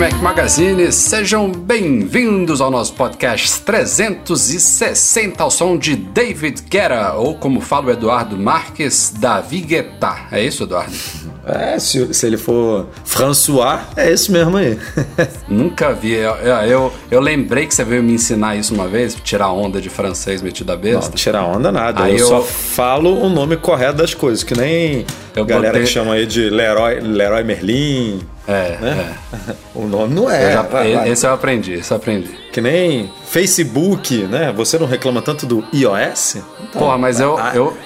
Fala galera do Mac Magazine, sejam bem-vindos ao nosso podcast 360 ao som de David Guerra, ou como fala o Eduardo Marques, Davi Guetta. É isso, Eduardo? É, se, se ele for François, é esse mesmo aí. Nunca vi. Eu, eu, eu, lembrei que você veio me ensinar isso uma vez, tirar onda de francês metido a besta. Não, tirar onda nada. Aí eu, eu só falo o nome correto das coisas, que nem eu galera botei... que chama aí de Leroy, Leroy Merlin. É, né? é. O nome não é. Já, esse eu aprendi, esse eu aprendi. Que nem Facebook, né? Você não reclama tanto do iOS? Então, Porra, mas eu, a, eu,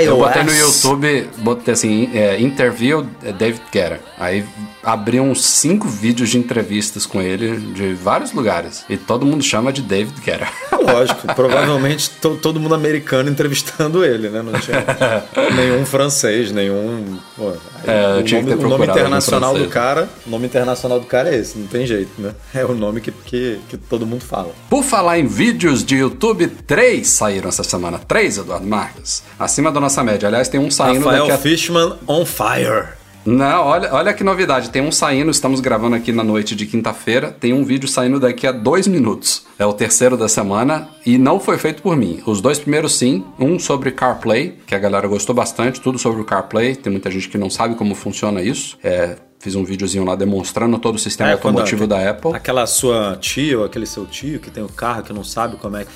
eu botei no YouTube, botei assim, é, interview David Guerra. Aí abri uns cinco vídeos de entrevistas com ele de vários lugares. E todo mundo chama de David Guerra. Lógico, provavelmente to, todo mundo americano entrevistando ele, né? Não tinha nenhum francês, nenhum. Pô, é, o, nome, o nome internacional do cara. O nome internacional do cara é esse, não tem jeito, né? É o nome que, que, que todo mundo fala. Por falar em vídeos de YouTube, três saíram essa semana. Três, Eduardo Marques. Acima da nossa média. Aliás, tem um saindo Rafael daqui a... Fishman on fire. Não, olha, olha que novidade. Tem um saindo, estamos gravando aqui na noite de quinta-feira. Tem um vídeo saindo daqui a dois minutos. É o terceiro da semana e não foi feito por mim. Os dois primeiros, sim. Um sobre CarPlay, que a galera gostou bastante, tudo sobre o CarPlay. Tem muita gente que não sabe como funciona isso. É, Fiz um videozinho lá demonstrando todo o sistema é, automotivo da Apple. Aquela sua tia ou aquele seu tio que tem o carro que não sabe como é que,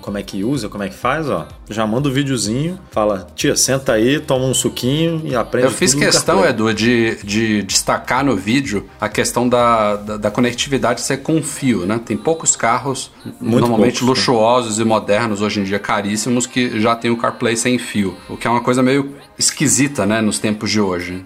como é que usa, como é que faz, ó. Já manda o um videozinho, fala, tia, senta aí, toma um suquinho e aprende. Eu fiz questão, Edu, de, de destacar no vídeo a questão da, da, da conectividade ser com fio, né? Tem poucos carros, Muito normalmente poucos, né? luxuosos né? e modernos, hoje em dia caríssimos, que já tem o CarPlay sem fio. O que é uma coisa meio esquisita, né, nos tempos de hoje.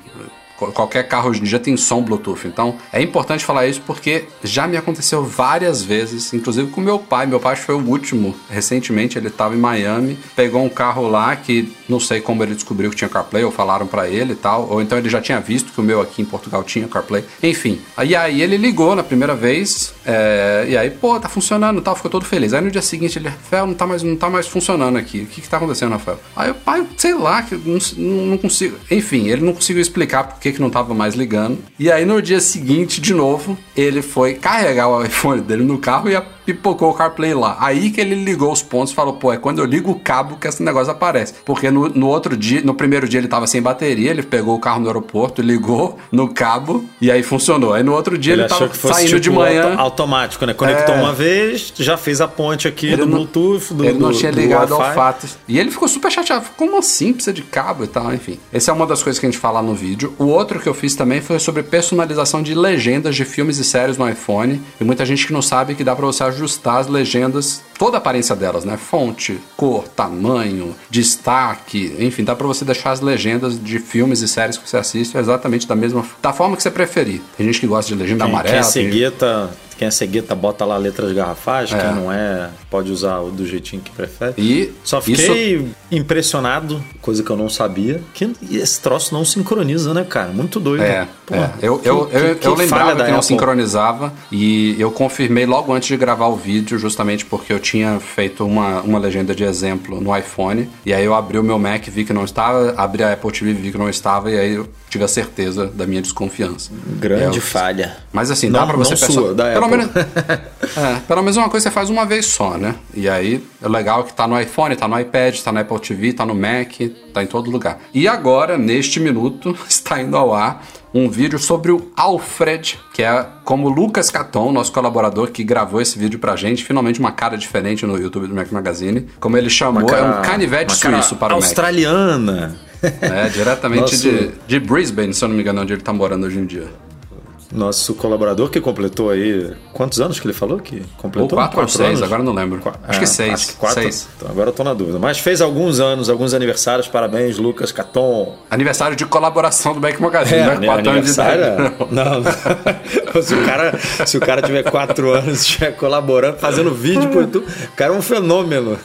Qualquer carro hoje em dia tem som Bluetooth. Então é importante falar isso porque já me aconteceu várias vezes, inclusive com meu pai. Meu pai foi o último. Recentemente ele estava em Miami, pegou um carro lá que não sei como ele descobriu que tinha CarPlay ou falaram para ele e tal, ou então ele já tinha visto que o meu aqui em Portugal tinha CarPlay. Enfim, aí, aí ele ligou na primeira vez é, e aí, pô, tá funcionando e tal, ficou todo feliz. Aí no dia seguinte ele, Rafael, não tá mais, não tá mais funcionando aqui. O que que tá acontecendo, Rafael? Aí o pai, sei lá, que não, não consigo. Enfim, ele não conseguiu explicar por que, que não tava mais ligando. E aí no dia seguinte, de novo, ele foi carregar o iPhone dele no carro e a pipocou o CarPlay lá. Aí que ele ligou os pontos e falou: pô, é quando eu ligo o cabo que esse negócio aparece. Porque no, no outro dia, no primeiro dia ele tava sem bateria, ele pegou o carro no aeroporto, ligou no cabo e aí funcionou. Aí no outro dia ele, ele tava saindo tipo de manhã. Auto automático, né? Conectou é... uma vez, já fez a ponte aqui ele do não, Bluetooth, do Ele não do, tinha ligado ao fato. E ele ficou super chateado. Como assim? Precisa de cabo e tal, enfim. Essa é uma das coisas que a gente fala no vídeo. O outro que eu fiz também foi sobre personalização de legendas de filmes e séries no iPhone. E muita gente que não sabe que dá para você ajustar as legendas, toda a aparência delas, né? Fonte, cor, tamanho, destaque, enfim, dá para você deixar as legendas de filmes e séries que você assiste exatamente da mesma da forma que você preferir. Tem gente que gosta de legenda quem, amarela. Quem é cegueta, quem é cegueta bota lá letras garrafais, é. quem não é pode usar do jeitinho que prefere. E só fiquei isso... impressionado, coisa que eu não sabia, que esse troço não sincroniza, né, cara? Muito doido. É, é. eu, que, eu, eu, que, eu lembrava que não Apple. sincronizava e eu confirmei logo antes de gravar o vídeo, justamente porque eu tinha feito uma, uma legenda de exemplo no iPhone e aí eu abri o meu Mac, vi que não estava, abri a Apple TV, vi que não estava e aí eu tive a certeza da minha desconfiança. Grande eu, falha. Mas assim, não, dá pra você da pelo menos é, Pelo menos uma coisa você faz uma vez só, né? E aí é legal que tá no iPhone, tá no iPad, tá no Apple TV, tá no Mac, tá em todo lugar. E agora, neste minuto, está indo ao ar um vídeo sobre o Alfred, que é como Lucas Caton, nosso colaborador que gravou esse vídeo pra gente, finalmente uma cara diferente no YouTube do Mac Magazine. Como ele chamou, cara, é um canivete suíço para o Mac. Australiana. É, diretamente de, de Brisbane, se eu não me engano, onde ele tá morando hoje em dia. Nosso colaborador que completou aí. Quantos anos que ele falou que completou? Ou quatro, quatro ou seis, agora não lembro. Qu acho é, que seis. Acho que quatro. Seis. Então, agora eu tô na dúvida. Mas fez alguns anos, alguns aniversários. Parabéns, Lucas Caton. Aniversário de colaboração do Mac Magazine, é, né? Quatro anos de idade. Não, não. se, o cara, se o cara tiver quatro anos, estiver colaborando, fazendo vídeo por tudo, o cara é um fenômeno.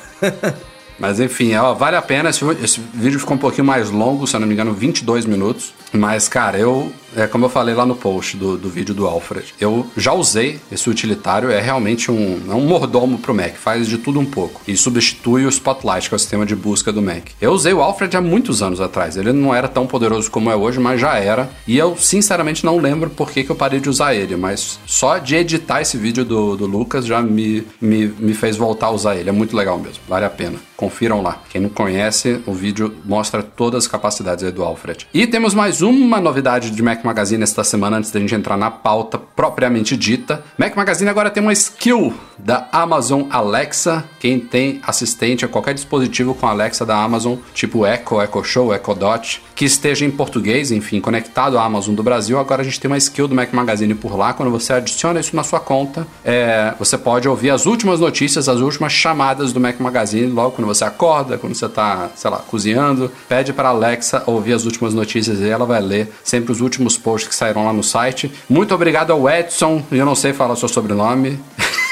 Mas enfim, ó, vale a pena. Esse, esse, vídeo ficou um pouquinho mais longo, se eu não me engano, 22 minutos. Mas, cara, eu. É como eu falei lá no post do, do vídeo do Alfred. Eu já usei esse utilitário, é realmente um, é um mordomo pro Mac, faz de tudo um pouco. E substitui o Spotlight, que é o sistema de busca do Mac. Eu usei o Alfred há muitos anos atrás. Ele não era tão poderoso como é hoje, mas já era. E eu, sinceramente, não lembro por que, que eu parei de usar ele. Mas só de editar esse vídeo do, do Lucas já me, me, me fez voltar a usar ele. É muito legal mesmo, vale a pena. Confiram lá. Quem não conhece, o vídeo mostra todas as capacidades do Alfred. E temos mais uma novidade de Mac Magazine esta semana antes da gente entrar na pauta propriamente dita. Mac Magazine agora tem uma skill da Amazon Alexa. Quem tem assistente a qualquer dispositivo com Alexa da Amazon, tipo Echo, Echo Show, Echo Dot, que esteja em português, enfim, conectado à Amazon do Brasil, agora a gente tem uma skill do Mac Magazine por lá. Quando você adiciona isso na sua conta, é, você pode ouvir as últimas notícias, as últimas chamadas do Mac Magazine logo quando você acorda, quando você está, sei lá, cozinhando. Pede para Alexa ouvir as últimas notícias e ela vai ler sempre os últimos posts que saíram lá no site. Muito obrigado ao Edson, eu não sei falar o seu sobrenome.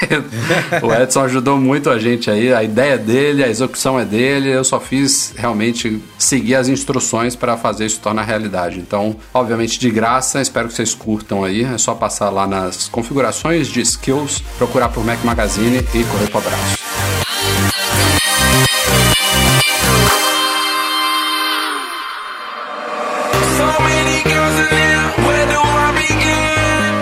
o Edson ajudou muito a gente aí. A ideia dele, a execução é dele. Eu só fiz realmente seguir as instruções para fazer isso tornar realidade. Então, obviamente de graça. Espero que vocês curtam aí. É só passar lá nas configurações de skills, procurar por Mac Magazine e correr para o abraço.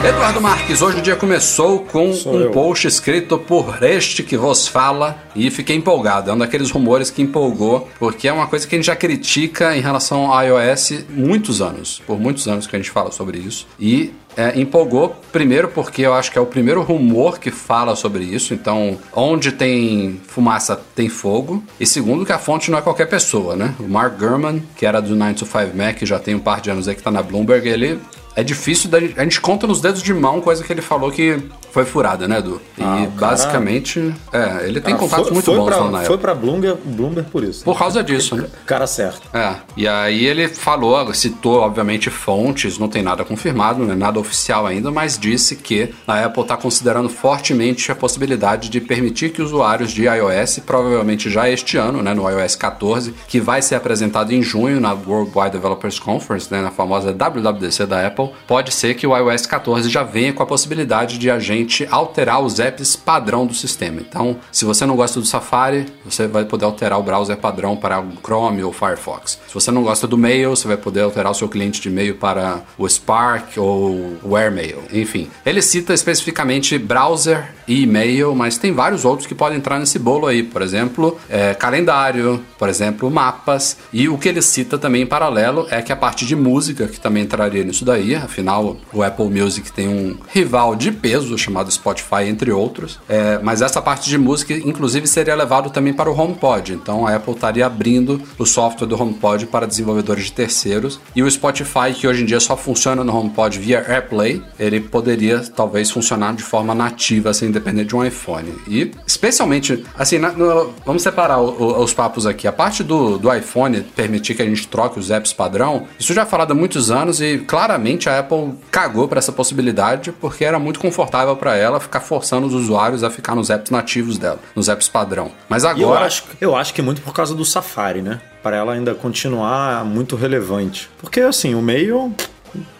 Eduardo Marques, hoje o dia começou com Sou um eu. post escrito por este que vos fala e fiquei empolgado. É um daqueles rumores que empolgou, porque é uma coisa que a gente já critica em relação ao iOS muitos anos. Por muitos anos que a gente fala sobre isso. E é, empolgou, primeiro porque eu acho que é o primeiro rumor que fala sobre isso, então onde tem fumaça tem fogo, e segundo que a fonte não é qualquer pessoa, né? O Mark Gurman, que era do 9 to 5 Mac, já tem um par de anos aí que tá na Bloomberg, ele é difícil, da, a gente conta nos dedos de mão coisa que ele falou que foi furada, né, Edu? Ah, e basicamente, é, ele tem contatos foi, muito foi bons pra, na Foi época. pra Bloomberg, Bloomberg por isso. Por né? causa disso, né? Cara certo. É, e aí ele falou, citou, obviamente, fontes, não tem nada confirmado, não é nada oficial ainda, mas disse que a Apple está considerando fortemente a possibilidade de permitir que usuários de iOS, provavelmente já este ano, né, no iOS 14, que vai ser apresentado em junho na Worldwide Developers Conference, né, na famosa WWDC da Apple, pode ser que o iOS 14 já venha com a possibilidade de a gente alterar os apps padrão do sistema. Então, se você não gosta do Safari, você vai poder alterar o browser padrão para o Chrome ou Firefox. Se você não gosta do Mail, você vai poder alterar o seu cliente de e-mail para o Spark ou o AirMail. Enfim, ele cita especificamente browser e e-mail, mas tem vários outros que podem entrar nesse bolo aí. Por exemplo, é, calendário, por exemplo, mapas. E o que ele cita também em paralelo é que a parte de música, que também entraria nisso daí, afinal, o Apple Music tem um rival de peso chamado Spotify, entre outros. É, mas essa parte de música, inclusive, seria levado também para o HomePod. Então a Apple estaria abrindo o software do HomePod para desenvolvedores de terceiros. E o Spotify, que hoje em dia só funciona no HomePod via AirPlay, ele poderia talvez funcionar de forma nativa, sem depender de um iPhone. E especialmente, assim, na, no, vamos separar o, o, os papos aqui. A parte do, do iPhone permitir que a gente troque os apps padrão, isso já é falado há muitos anos e claramente a Apple cagou para essa possibilidade porque era muito confortável para ela ficar forçando os usuários a ficar nos apps nativos dela, nos apps padrão. Mas agora. Eu acho, eu acho que muito por causa do Safari, né? Para ela ainda continuar muito relevante. Porque assim, o meio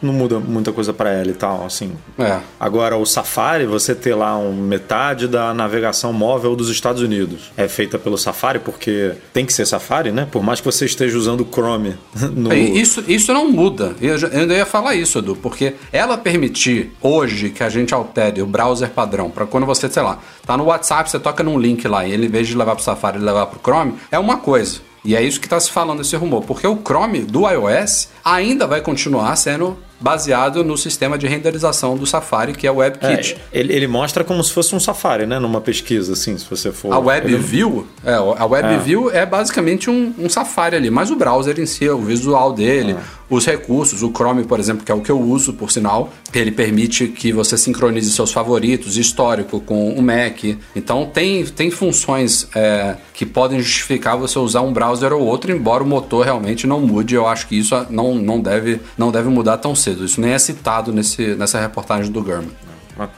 não muda muita coisa para ela e tal, assim. É. Agora, o Safari, você ter lá um, metade da navegação móvel dos Estados Unidos é feita pelo Safari, porque tem que ser Safari, né? Por mais que você esteja usando o Chrome. No... É, isso, isso não muda. Eu, eu ainda ia falar isso, Edu, porque ela permitir hoje que a gente altere o browser padrão para quando você, sei lá, tá no WhatsApp, você toca num link lá e ele, em vez de levar pro Safari, ele levar pro Chrome, é uma coisa. E é isso que está se falando esse rumor, porque o Chrome do iOS ainda vai continuar sendo baseado no sistema de renderização do Safari, que é o WebKit. É, ele, ele, mostra como se fosse um Safari, né? Numa pesquisa, assim, se você for... A WebView, é, a WebView é. é basicamente um, um, Safari ali, mas o browser em si, o visual dele, os recursos. O Chrome, por exemplo, que é o que eu uso, por sinal, ele permite que você sincronize seus favoritos, histórico, com o Mac. Então tem, tem funções é, que podem justificar você usar um browser ou outro, embora o motor realmente não mude. Eu acho que isso não, não, deve, não deve mudar tão cedo. Isso nem é citado nesse, nessa reportagem do Gurman.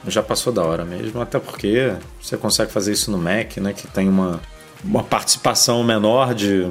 Já passou da hora mesmo, até porque você consegue fazer isso no Mac, né? Que tem uma, uma participação menor de,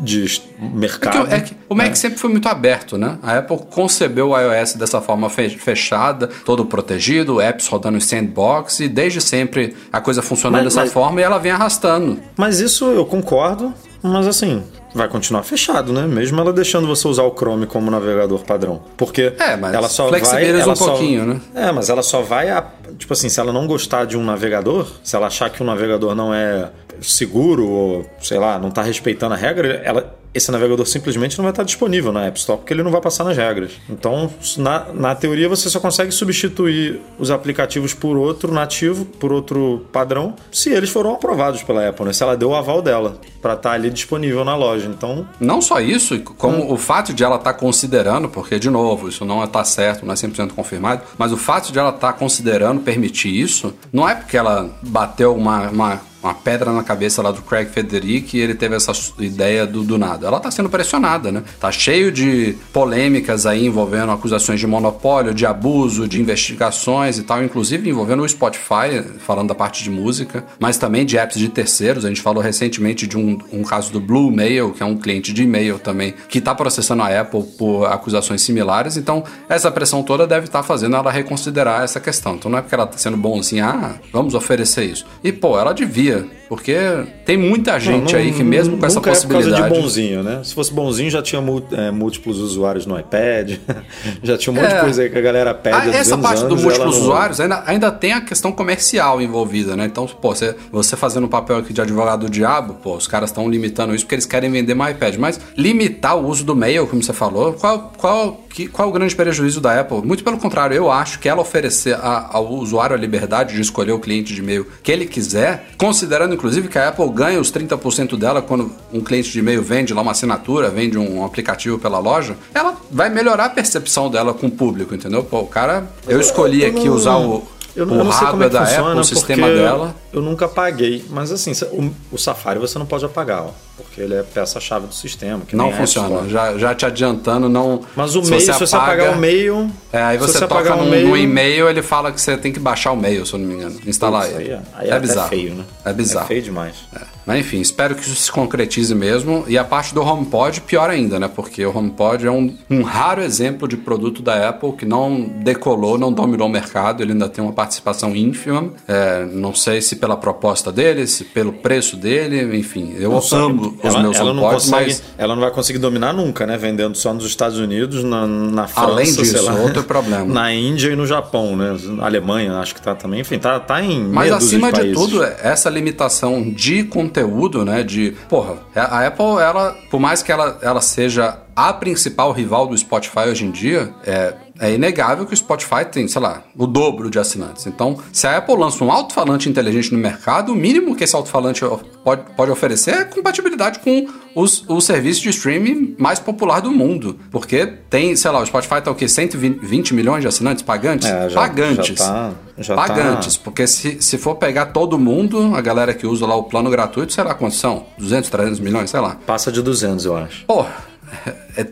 de mercado. É que, é que o Mac é. sempre foi muito aberto, né? A Apple concebeu o iOS dessa forma fechada, todo protegido, apps rodando em sandbox, e desde sempre a coisa funcionando dessa mas, forma e ela vem arrastando. Mas isso eu concordo, mas assim, vai continuar fechado, né? Mesmo ela deixando você usar o Chrome como navegador padrão. Porque é, mas ela só vai. Ela um só, pouquinho, né? É, mas ela só vai. A, tipo assim, se ela não gostar de um navegador, se ela achar que o um navegador não é seguro ou, sei lá, não está respeitando a regra, ela, esse navegador simplesmente não vai estar disponível na App Store, porque ele não vai passar nas regras. Então, na, na teoria, você só consegue substituir os aplicativos por outro nativo, por outro padrão, se eles foram aprovados pela Apple, né? Se ela deu o aval dela para estar ali disponível na loja. Então. Não só isso, como hum. o fato de ela estar considerando, porque, de novo, isso não está certo, não é 100% confirmado, mas o fato de ela estar considerando permitir isso, não é porque ela bateu uma, uma uma pedra na cabeça lá do Craig Federici e ele teve essa ideia do, do nada. Ela tá sendo pressionada, né? Tá cheio de polêmicas aí envolvendo acusações de monopólio, de abuso, de investigações e tal, inclusive envolvendo o Spotify, falando da parte de música, mas também de apps de terceiros. A gente falou recentemente de um, um caso do Blue Mail, que é um cliente de e-mail também, que tá processando a Apple por acusações similares. Então, essa pressão toda deve estar tá fazendo ela reconsiderar essa questão. Então, não é porque ela tá sendo assim, ah, vamos oferecer isso. E, pô, ela devia porque tem muita gente não, não, aí que mesmo com essa possibilidade... é por causa de bonzinho, né? Se fosse bonzinho já tinha é, múltiplos usuários no iPad, já tinha um monte é. de coisa aí que a galera pede ah, Essa parte do múltiplos não... usuários ainda, ainda tem a questão comercial envolvida, né? Então, pô, você, você fazendo um papel aqui de advogado do diabo, pô, os caras estão limitando isso porque eles querem vender mais iPad. Mas limitar o uso do mail, como você falou, qual, qual, que, qual o grande prejuízo da Apple? Muito pelo contrário, eu acho que ela oferecer a, ao usuário a liberdade de escolher o cliente de e-mail que ele quiser, considerando inclusive que a Apple ganha os 30% dela quando um cliente de e-mail vende lá uma assinatura, vende um aplicativo pela loja, ela vai melhorar a percepção dela com o público, entendeu? Pô, o cara, eu escolhi aqui usar o, eu não, o eu não sei como é que funciona, Apple, o sistema dela. Eu nunca paguei, mas assim, o, o Safari você não pode apagar, ó porque ele é peça-chave do sistema. não funciona, já, já te adiantando, não. Mas o se meio, você se apaga, você apagar o meio. É, aí você, você toca no, no e-mail, ele fala que você tem que baixar o mail, se eu não me engano. Instalar ele. Aí, é, aí é, é bizarro. É feio, né? É bizarro. É feio demais. É. Mas enfim, espero que isso se concretize mesmo. E a parte do HomePod, pior ainda, né? Porque o HomePod é um, um raro exemplo de produto da Apple que não decolou, não dominou o mercado. Ele ainda tem uma participação ínfima. É, não sei se pela proposta dele, se pelo preço dele, enfim. Eu amo os meus ela HomePods, consegue, mas... Ela não vai conseguir dominar nunca, né? Vendendo só nos Estados Unidos, na, na França, Além disso, lá, outro problema. Na Índia e no Japão, né? Na Alemanha, acho que tá também. Enfim, tá, tá em Mas acima de, de tudo, essa limitação de conteúdo, né? De, porra, a Apple, ela, por mais que ela, ela seja a principal rival do Spotify hoje em dia, é, é inegável que o Spotify tem, sei lá, o dobro de assinantes. Então, se a Apple lança um alto-falante inteligente no mercado, o mínimo que esse alto-falante pode, pode oferecer é compatibilidade com os, o serviço de streaming mais popular do mundo. Porque tem, sei lá, o Spotify tá o quê? 120 milhões de assinantes pagantes? É, já, pagantes. Já tá, já tá. pagantes. Tá... Porque se, se for pegar todo mundo, a galera que usa lá o plano gratuito, sei lá quantos são? 200, 300 milhões, sei lá. Passa de 200, eu acho. Porra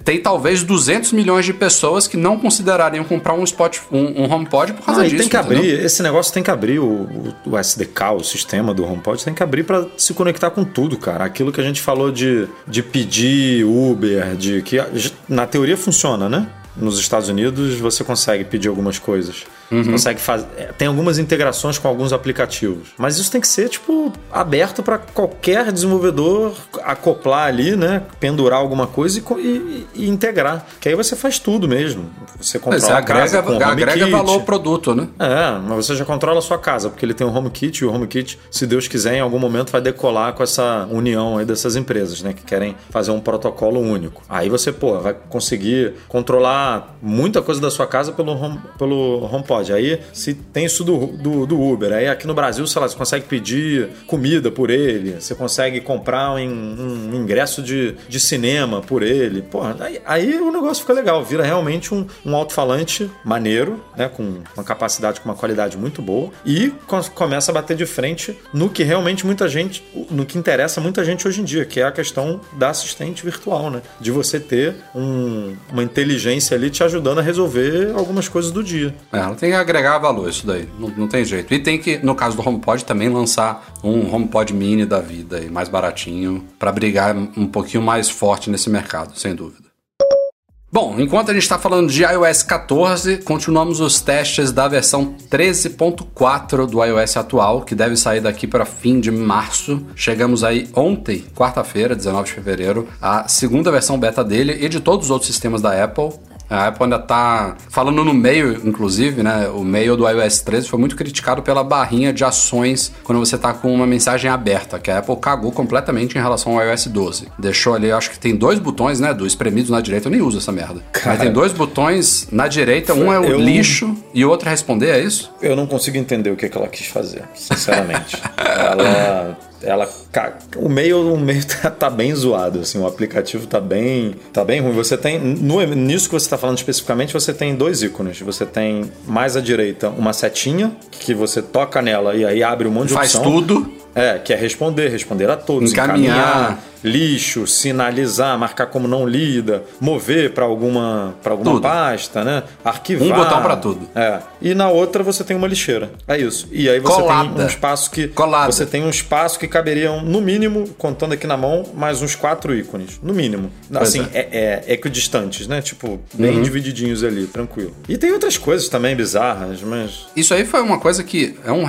tem talvez 200 milhões de pessoas que não considerariam comprar um, spot, um, um HomePod por causa ah, disso. Tem que entendeu? abrir, esse negócio tem que abrir o, o, SDK, o sistema do HomePod, tem que abrir para se conectar com tudo, cara. Aquilo que a gente falou de, de pedir Uber, de que na teoria funciona, né? Nos Estados Unidos você consegue pedir algumas coisas. Uhum. Você consegue fazer. É, tem algumas integrações com alguns aplicativos. Mas isso tem que ser, tipo, aberto para qualquer desenvolvedor acoplar ali, né? Pendurar alguma coisa e, e, e, integrar. Que aí você faz tudo mesmo. Você controla você agrega, a casa com agrega valor ao produto, né? É, mas você já controla a sua casa, porque ele tem o um HomeKit e o HomeKit, se Deus quiser, em algum momento vai decolar com essa união aí dessas empresas, né? Que querem fazer um protocolo único. Aí você, pô, vai conseguir controlar muita coisa da sua casa pelo, home, pelo HomePod Pode. Aí, se tem isso do, do, do, Uber, aí aqui no Brasil, sei lá, você consegue pedir comida por ele, você consegue comprar um, um ingresso de, de cinema por ele. Porra, aí, aí o negócio fica legal, vira realmente um, um alto-falante maneiro, né? Com uma capacidade, com uma qualidade muito boa, e começa a bater de frente no que realmente muita gente, no que interessa muita gente hoje em dia, que é a questão da assistente virtual, né? De você ter um, uma inteligência ali te ajudando a resolver algumas coisas do dia. É, ela tem que agregar valor isso daí, não, não tem jeito. E tem que, no caso do HomePod, também lançar um HomePod mini da vida, aí, mais baratinho, para brigar um pouquinho mais forte nesse mercado, sem dúvida. Bom, enquanto a gente está falando de iOS 14, continuamos os testes da versão 13.4 do iOS atual, que deve sair daqui para fim de março. Chegamos aí ontem, quarta-feira, 19 de fevereiro, a segunda versão beta dele e de todos os outros sistemas da Apple. A Apple ainda tá falando no meio, inclusive, né? O meio do iOS 13 foi muito criticado pela barrinha de ações quando você tá com uma mensagem aberta, que a Apple cagou completamente em relação ao iOS 12. Deixou ali, acho que tem dois botões, né? Dois espremidos na direita, eu nem uso essa merda. Cara, Mas tem dois botões na direita, um é o eu... lixo e o outro é responder, é isso? Eu não consigo entender o que, que ela quis fazer, sinceramente. ela ela o meio o meio tá, tá, bem zoado assim o aplicativo tá bem tá bem ruim. Você tem no, nisso que você está falando especificamente você tem dois ícones. Você tem mais à direita uma setinha que você toca nela e aí abre um monte de faz opção. tudo é que é responder responder a todos encaminhar, encaminhar lixo, sinalizar, marcar como não lida, mover para alguma, pra alguma tudo. pasta, né? Arquivar. Um botão para tudo. É. E na outra você tem uma lixeira. É isso. E aí você Colada. tem um espaço que. Colada. Você tem um espaço que caberiam, no mínimo, contando aqui na mão, mais uns quatro ícones. No mínimo. Pois assim, é. É, é equidistantes, né? Tipo, bem uhum. divididinhos ali, tranquilo. E tem outras coisas também bizarras, mas. Isso aí foi uma coisa que é um,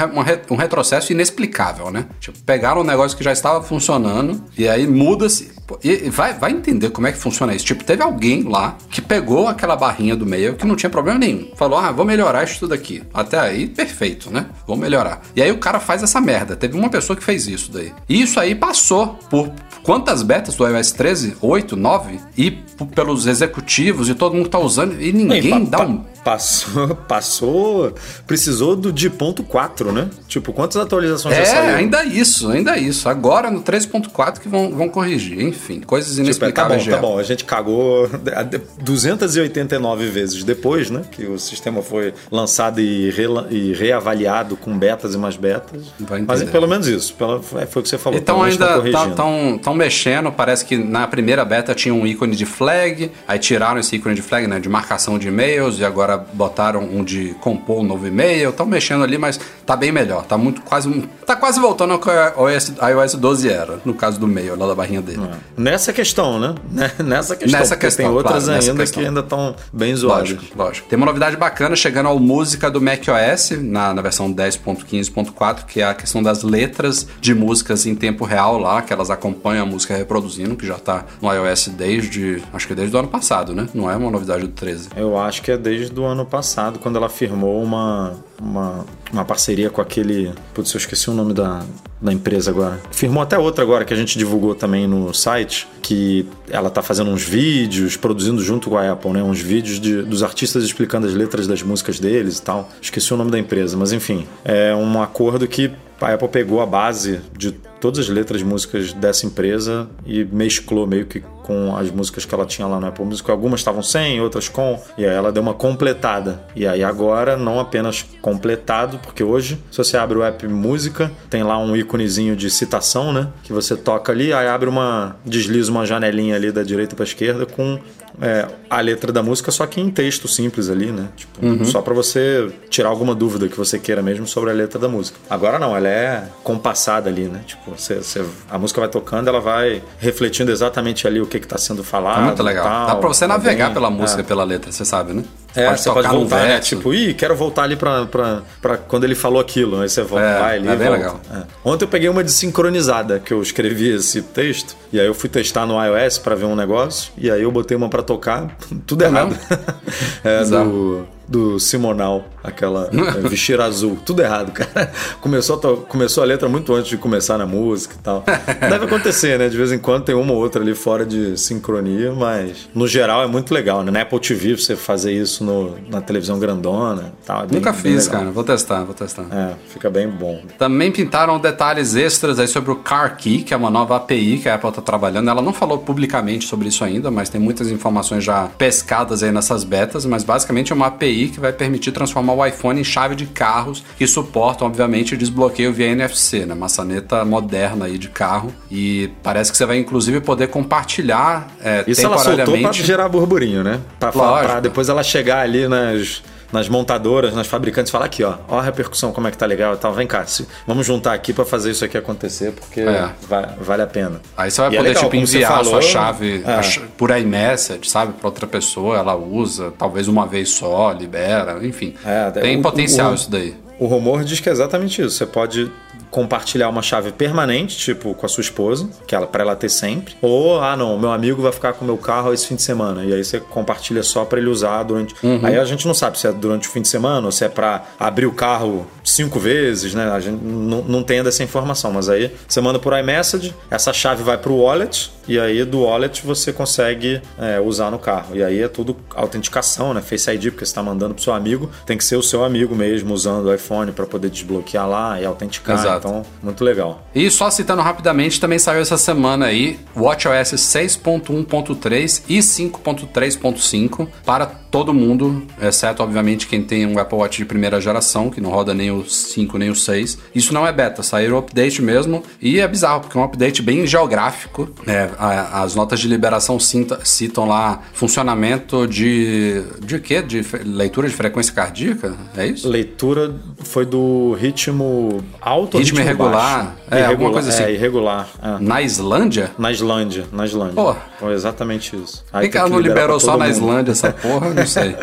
um retrocesso inexplicável, né? Tipo, pegaram um negócio que já estava funcionando e aí muda-se. E vai, vai entender como é que funciona isso. Tipo, teve alguém lá que pegou aquela barrinha do meio que não tinha problema nenhum. Falou, ah, vou melhorar isso tudo aqui. Até aí, perfeito, né? Vou melhorar. E aí o cara faz essa merda. Teve uma pessoa que fez isso daí. E isso aí passou por quantas betas do iOS 13? 8, 9? E pelos executivos e todo mundo tá usando e ninguém dá um Passou, passou, precisou do de ponto 4, né? Tipo, quantas atualizações é, já saíram? ainda isso, ainda isso. Agora no 13.4 que vão, vão corrigir. Enfim, coisas inexplicáveis. Tipo, é, tá bom, tá bom. A gente cagou 289 vezes depois, né? Que o sistema foi lançado e, re, e reavaliado com betas e mais betas. Mas pelo menos isso. Pelo, foi o que você falou. Então ainda estão tá, mexendo. Parece que na primeira beta tinha um ícone de flag, aí tiraram esse ícone de flag, né? De marcação de e-mails e agora agora botaram um de compor um novo e-mail, estão mexendo ali, mas tá bem melhor. Tá muito quase. Tá quase voltando ao que a iOS 12 era, no caso do e-mail, lá da barrinha dele. É. Nessa questão, né? Nessa questão. Nessa questão. Tem outras claro, ainda que ainda estão bem zoadas. Lógico, lógico. Tem uma novidade bacana chegando ao música do macOS, na, na versão 10.15.4, que é a questão das letras de músicas em tempo real lá, que elas acompanham a música reproduzindo, que já tá no iOS desde. Acho que desde o ano passado, né? Não é uma novidade do 13. Eu acho que é desde do ano passado, quando ela firmou uma, uma, uma parceria com aquele. Putz, eu esqueci o nome da, da empresa agora. Firmou até outra agora que a gente divulgou também no site, que ela tá fazendo uns vídeos, produzindo junto com a Apple, né? Uns vídeos de, dos artistas explicando as letras das músicas deles e tal. Esqueci o nome da empresa, mas enfim. É um acordo que a Apple pegou a base de todas as letras de músicas dessa empresa e mesclou meio que com as músicas que ela tinha lá no Apple Music. Algumas estavam sem, outras com, e aí ela deu uma completada. E aí agora, não apenas completado, porque hoje, se você abre o app Música, tem lá um íconezinho de citação, né? Que você toca ali, aí abre uma. desliza uma janelinha ali da direita para esquerda com é, a letra da música, só que em texto simples ali, né? Tipo, uhum. Só para você tirar alguma dúvida que você queira mesmo sobre a letra da música. Agora não, ela é compassada ali, né? Tipo, você, você, a música vai tocando, ela vai refletindo exatamente ali o que está sendo falado. É muito legal. Tal, Dá para você navegar bem, pela música, é. pela letra, você sabe, né? É, pode você pode voltar, né? Tipo, ih, quero voltar ali pra, pra, pra quando ele falou aquilo. Aí você volta, é, vai ali é bem volta. legal. É. Ontem eu peguei uma desincronizada, que eu escrevi esse texto, e aí eu fui testar no iOS para ver um negócio, e aí eu botei uma para tocar, tudo errado. é, do do Simonal, aquela é, vestir azul. Tudo errado, cara. Começou a, começou a letra muito antes de começar na música e tal. Deve acontecer, né? De vez em quando tem uma ou outra ali fora de sincronia, mas no geral é muito legal, né? Na Apple TV você fazer isso isso no, na televisão grandona. Tal, é bem, Nunca fiz, cara. Vou testar, vou testar. É, fica bem bom. Também pintaram detalhes extras aí sobre o Car Key, que é uma nova API que a Apple está trabalhando. Ela não falou publicamente sobre isso ainda, mas tem muitas informações já pescadas aí nessas betas. Mas basicamente é uma API que vai permitir transformar o iPhone em chave de carros que suportam, obviamente, o desbloqueio via NFC, né? Maçaneta moderna aí de carro. E parece que você vai, inclusive, poder compartilhar é, Isso ela soltou pra gerar burburinho, né? Pra, pra depois ela chegar ali nas nas montadoras, nas fabricantes, falar aqui, ó, ó a repercussão, como é que tá legal e tal. Vem cá, se, vamos juntar aqui para fazer isso aqui acontecer, porque é. vai, vale a pena. Aí você vai e é poder, é legal, tipo, enviar falou, a sua chave é. a, por iMessage, sabe, para outra pessoa, ela usa, talvez uma vez só, libera, enfim. É, Tem o, potencial o, isso daí. O rumor diz que é exatamente isso. Você pode compartilhar uma chave permanente, tipo com a sua esposa, que ela para ela ter sempre. Ou ah não, meu amigo vai ficar com o meu carro esse fim de semana e aí você compartilha só para ele usar durante. Uhum. Aí a gente não sabe se é durante o fim de semana ou se é para abrir o carro cinco vezes, né? A gente não, não tem ainda essa informação, mas aí você manda por iMessage, essa chave vai para o wallet e aí do wallet você consegue é, usar no carro. E aí é tudo autenticação, né? Face ID, porque você está mandando pro seu amigo, tem que ser o seu amigo mesmo usando o iPhone para poder desbloquear lá e autenticar. Exato. Então, muito legal. E só citando rapidamente, também saiu essa semana aí WatchOS 6.1.3 e 5.3.5 para todo mundo, exceto obviamente quem tem um Apple Watch de primeira geração, que não roda nem o 5 nem o 6. Isso não é beta, saiu o update mesmo e é bizarro, porque é um update bem geográfico. É, as notas de liberação citam lá funcionamento de. de quê? De leitura de frequência cardíaca? É isso? Leitura foi do ritmo alto ritmo, ritmo irregular? É, irregular, alguma coisa assim. É, irregular. É. Na Islândia? Na Islândia, na Islândia. Pô. Foi exatamente isso. Aí Por que ela não liberou só na Islândia essa porra? Não sei.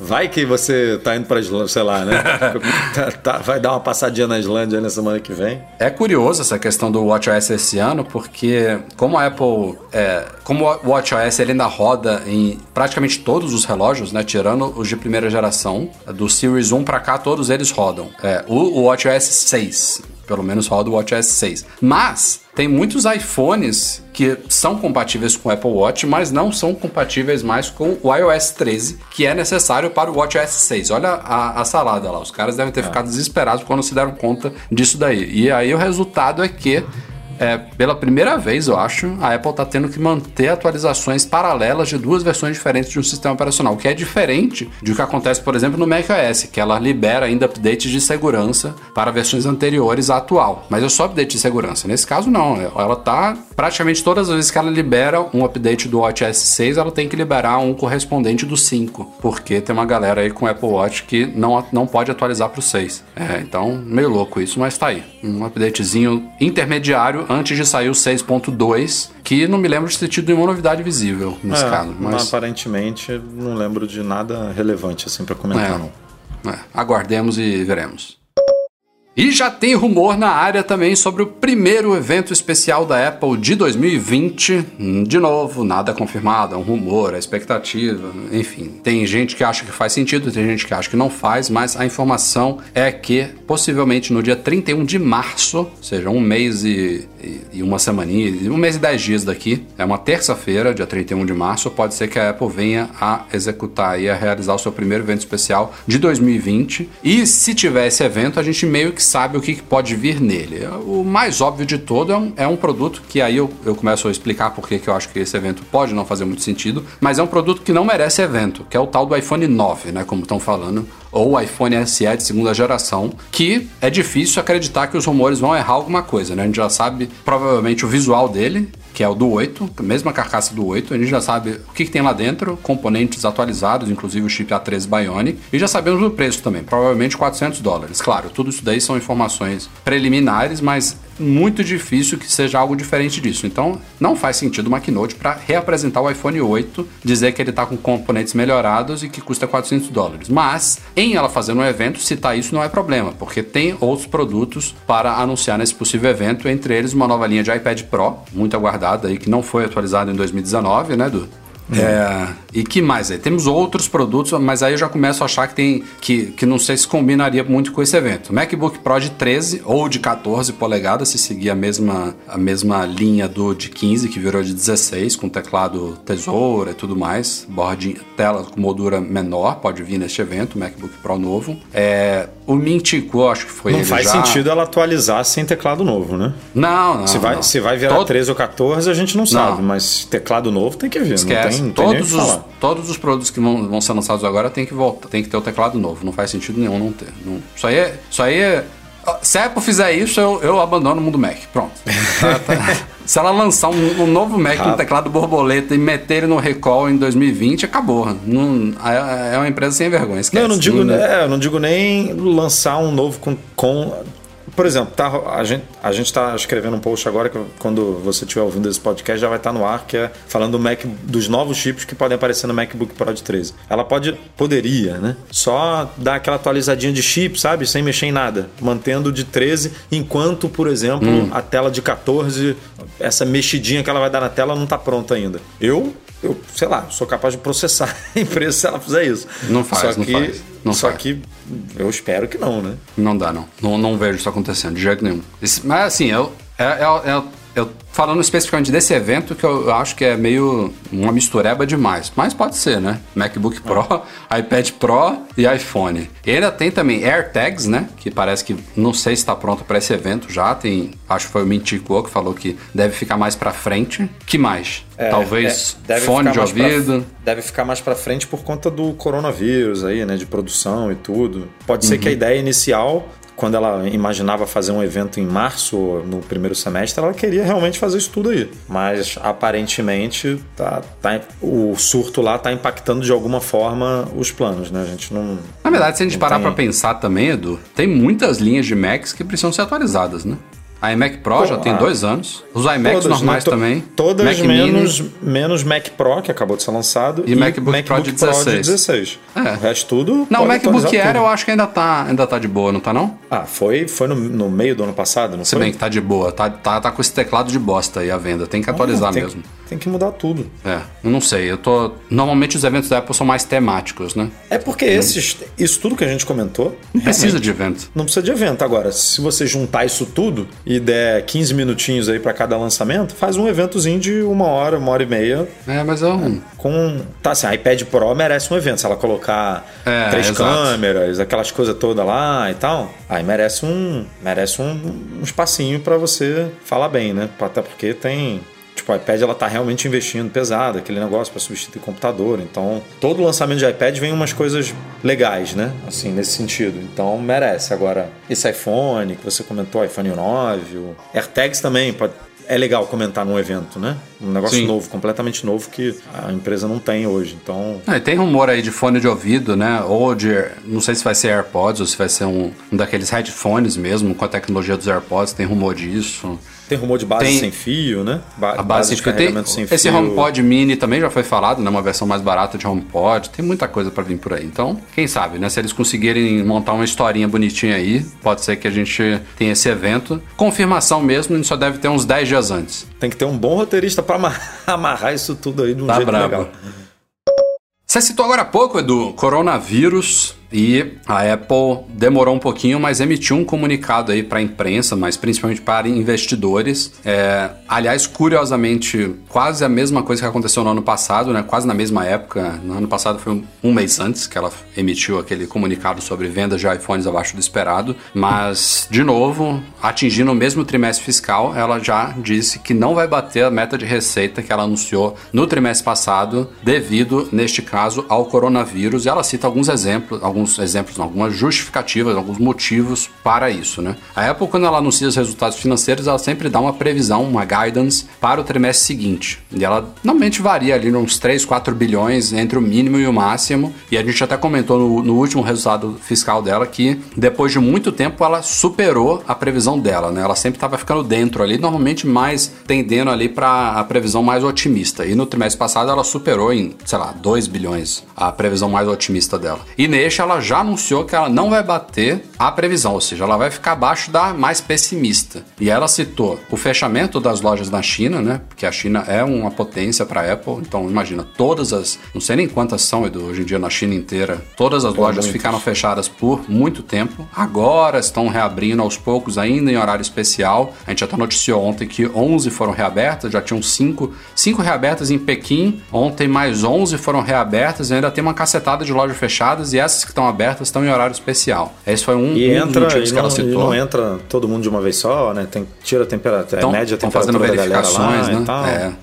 Vai que você tá indo pra Islândia, sei lá, né? tá, tá, vai dar uma passadinha na Islândia na semana que vem. É curioso essa questão do WatchOS esse ano, porque como a Apple, é, como o WatchOS ele ainda roda em praticamente todos os relógios, né? Tirando os de primeira geração, do Series 1 para cá, todos eles rodam. É, o, o WatchOS 6, pelo menos roda o WatchOS 6. Mas tem muitos iPhones que são compatíveis com o Apple Watch, mas não são compatíveis mais com o iOS 13, que é necessário para o WatchOS 6. Olha a, a salada lá, os caras devem ter é. ficado desesperados quando se deram conta disso daí. E aí o resultado é que é, pela primeira vez, eu acho, a Apple está tendo que manter atualizações paralelas de duas versões diferentes de um sistema operacional, que é diferente do que acontece, por exemplo, no macOS, que ela libera ainda updates de segurança para versões anteriores à atual. Mas é só update de segurança. Nesse caso, não. Ela está praticamente todas as vezes que ela libera um update do Watch S6, ela tem que liberar um correspondente do 5, porque tem uma galera aí com Apple Watch que não, não pode atualizar para o 6. É, então, meio louco isso, mas tá aí. Um updatezinho intermediário antes de sair o 6.2, que não me lembro de ter tido nenhuma novidade visível nesse é, caso. Mas... Aparentemente, não lembro de nada relevante assim para comentar, é, não. É, aguardemos e veremos. E já tem rumor na área também sobre o primeiro evento especial da Apple de 2020. Hum, de novo, nada confirmado, é um rumor, é expectativa, enfim. Tem gente que acha que faz sentido, tem gente que acha que não faz, mas a informação é que possivelmente no dia 31 de março, ou seja, um mês e, e uma semaninha, um mês e dez dias daqui, é uma terça-feira, dia 31 de março, pode ser que a Apple venha a executar e a realizar o seu primeiro evento especial de 2020. E se tiver esse evento, a gente meio que sabe o que pode vir nele. O mais óbvio de todo é um, é um produto que aí eu, eu começo a explicar porque que eu acho que esse evento pode não fazer muito sentido, mas é um produto que não merece evento, que é o tal do iPhone 9, né? Como estão falando, ou iPhone SE de segunda geração, que é difícil acreditar que os rumores vão errar alguma coisa, né? A gente já sabe provavelmente o visual dele, que é o do 8, mesma carcaça do 8. A gente já sabe o que, que, tem lá dentro, componentes atualizados, inclusive o chip A13 Bionic, e já sabemos o preço também, provavelmente 400 dólares. Claro, tudo isso daí são informações preliminares, mas muito difícil que seja algo diferente disso. Então, não faz sentido uma keynote para reapresentar o iPhone 8, dizer que ele está com componentes melhorados e que custa 400 dólares. Mas, em ela fazendo um evento, citar isso não é problema, porque tem outros produtos para anunciar nesse possível evento, entre eles uma nova linha de iPad Pro, muito aguardada aí, que não foi atualizada em 2019, né, Du? Uhum. É, e que mais aí? Temos outros produtos, mas aí eu já começo a achar que tem que, que não sei se combinaria muito com esse evento. MacBook Pro de 13 ou de 14 polegadas, se seguir a mesma, a mesma linha do de 15, que virou de 16, com teclado tesoura e tudo mais, board, tela com moldura menor, pode vir neste evento, MacBook Pro novo. É, o Mintico, acho que foi Não faz já... sentido ela atualizar sem teclado novo, né? Não, não. Se vai, não. Se vai virar Todo... 13 ou 14, a gente não sabe, não. mas teclado novo tem que vir. Esquece. Não tem, não todos, tem os, todos os produtos que vão, vão ser lançados agora tem que voltar, tem que ter o teclado novo. Não faz sentido nenhum não ter. Não, isso aí é. Isso aí é se a Apple fizer isso, eu, eu abandono o mundo Mac. Pronto. Tá, tá. Se ela lançar um, um novo Mac com teclado borboleta e meter ele no recall em 2020, acabou. Não, é, é uma empresa sem vergonha. Esquece. Não, eu não digo, não, é, eu não digo nem lançar um novo com, com por exemplo, tá, a gente a está escrevendo um post agora que quando você estiver ouvindo esse podcast já vai estar tá no ar, que é falando do Mac, dos novos chips que podem aparecer no MacBook Pro de 13. Ela pode, poderia, né? Só dar aquela atualizadinha de chip, sabe? Sem mexer em nada. Mantendo de 13, enquanto, por exemplo, hum. a tela de 14, essa mexidinha que ela vai dar na tela não está pronta ainda. Eu eu, sei lá, sou capaz de processar a empresa se ela fizer isso. Não faz, só que, não faz. Não só faz. que eu espero que não, né? Não dá, não. Não, não vejo isso acontecendo, de jeito nenhum. mas assim, eu, é, é, é, eu falando especificamente desse evento, que eu acho que é meio uma mistureba demais. Mas pode ser, né? MacBook Pro, iPad Pro e iPhone. E ainda tem também AirTags, né? Que parece que não sei se está pronto para esse evento já. Tem, acho que foi o Mintico que falou que deve ficar mais para frente. Que mais? É, Talvez é, fone de ouvido. Pra, deve ficar mais para frente por conta do coronavírus aí, né? De produção e tudo. Pode ser que a uhum. ideia inicial quando ela imaginava fazer um evento em março, no primeiro semestre, ela queria realmente fazer isso tudo aí. Mas aparentemente tá, tá, o surto lá está impactando de alguma forma os planos, né? A gente não. Na verdade, se a gente parar tem... para pensar também, Edu, tem muitas linhas de Macs que precisam ser atualizadas, né? IMac Pro Pô, já tem dois anos. Os iMacs todas, normais né? também. Todas Mac menos, Mini. menos Mac Pro, que acabou de ser lançado. E, e MacBook, MacBook, Pro de 16. Pro de 16. É. O resto tudo. Não, o MacBook Air eu acho que ainda tá, ainda tá de boa, não tá não? Ah, foi, foi no, no meio do ano passado, não Se foi? bem que tá de boa. Tá, tá, tá com esse teclado de bosta aí a venda. Tem que atualizar ah, tem mesmo. Que, tem que mudar tudo. É, eu não sei. Eu tô. Normalmente os eventos da Apple são mais temáticos, né? É porque hum. esses, isso tudo que a gente comentou. Não precisa de evento. Não precisa de evento. Agora, se você juntar isso tudo e der 15 minutinhos aí para cada lançamento, faz um eventozinho de uma hora, uma hora e meia. É, mas é um. Com. Tá assim, a iPad Pro merece um evento. Se ela colocar é, três exato. câmeras, aquelas coisas todas lá e tal, aí merece um. Merece um, um espacinho para você falar bem, né? Até porque tem Tipo, o iPad ela tá realmente investindo pesado, aquele negócio para substituir computador. Então, todo lançamento de iPad vem umas coisas legais, né? Assim, nesse sentido. Então, merece. Agora, esse iPhone que você comentou, iPhone 9, o AirTags também pode é legal comentar num evento, né? Um negócio Sim. novo, completamente novo que a empresa não tem hoje. Então. É, tem rumor aí de fone de ouvido, né? Ou de. Não sei se vai ser AirPods ou se vai ser um, um daqueles headphones mesmo, com a tecnologia dos AirPods, tem rumor disso. Tem rumor de base tem sem fio, né? Ba a base, base de carregamento tem, sem fio. Esse HomePod Mini também já foi falado, né? Uma versão mais barata de HomePod. Tem muita coisa para vir por aí. Então, quem sabe, né? Se eles conseguirem montar uma historinha bonitinha aí, pode ser que a gente tenha esse evento. Confirmação mesmo, a gente só deve ter uns 10 dias antes. Tem que ter um bom roteirista para amarrar isso tudo aí de um tá jeito bravo. legal. Você citou agora há pouco, Edu, coronavírus e a Apple demorou um pouquinho, mas emitiu um comunicado aí para a imprensa, mas principalmente para investidores. É, aliás, curiosamente, quase a mesma coisa que aconteceu no ano passado, né? Quase na mesma época. No ano passado foi um, um mês antes que ela emitiu aquele comunicado sobre vendas de iPhones abaixo do esperado. Mas, de novo, atingindo o mesmo trimestre fiscal, ela já disse que não vai bater a meta de receita que ela anunciou no trimestre passado, devido, neste caso, ao coronavírus. E ela cita alguns exemplos, alguns alguns exemplos, algumas justificativas, alguns motivos para isso, né? A Apple, quando ela anuncia os resultados financeiros, ela sempre dá uma previsão, uma guidance para o trimestre seguinte. E ela normalmente varia ali uns 3, 4 bilhões entre o mínimo e o máximo. E a gente até comentou no, no último resultado fiscal dela que depois de muito tempo ela superou a previsão dela, né? Ela sempre estava ficando dentro ali, normalmente mais tendendo ali para a previsão mais otimista. E no trimestre passado ela superou em, sei lá, 2 bilhões a previsão mais otimista dela. E neste ela já anunciou que ela não vai bater a previsão, ou seja, ela vai ficar abaixo da mais pessimista. E ela citou o fechamento das lojas na China, né? Porque a China é uma potência para a Apple, então imagina todas as, não sei nem quantas são Edu, hoje em dia na China inteira, todas as lojas ficaram fechadas por muito tempo. Agora estão reabrindo aos poucos, ainda em horário especial. A gente até noticiou ontem que 11 foram reabertas, já tinham 5, 5 reabertas em Pequim, ontem mais 11 foram reabertas e ainda tem uma cacetada de lojas fechadas e essas que estão abertas estão em horário especial. Esse foi um, e um entra, dos motivos que ela citou. E não entra todo mundo de uma vez só, né? Tem, tira a temperatura, então, média temperatura fazendo verificações, né?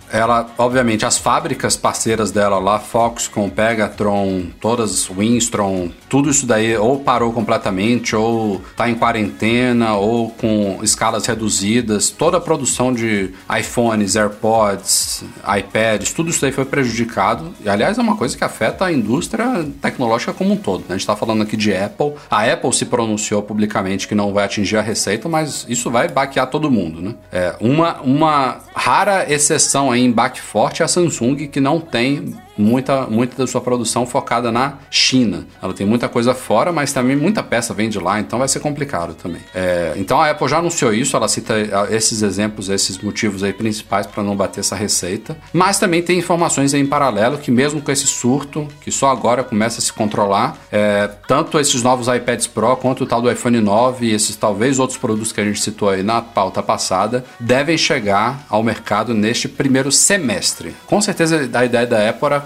É. Ela, obviamente, as fábricas parceiras dela lá, Foxconn, Pegatron, todas, Winstron, tudo isso daí ou parou completamente, ou tá em quarentena, ou com escalas reduzidas. Toda a produção de iPhones, AirPods, iPads, tudo isso daí foi prejudicado. E, aliás, é uma coisa que afeta a indústria tecnológica como um todo. Né? Gente está falando aqui de Apple. A Apple se pronunciou publicamente que não vai atingir a receita, mas isso vai baquear todo mundo. Né? É, uma, uma rara exceção aí em baque forte é a Samsung, que não tem muita, muita da sua produção focada na China. Ela tem muita coisa fora, mas também muita peça vem de lá, então vai ser complicado também. É, então a Apple já anunciou isso, ela cita é, esses exemplos, esses motivos aí principais para não bater essa receita. Mas também tem informações em paralelo que mesmo com esse surto, que só agora começa a se controlar, é, tanto esses novos iPads Pro quanto o tal do iPhone 9 e esses talvez outros produtos que a gente citou aí na pauta passada, devem chegar ao mercado neste primeiro semestre. Com certeza a ideia da Apple era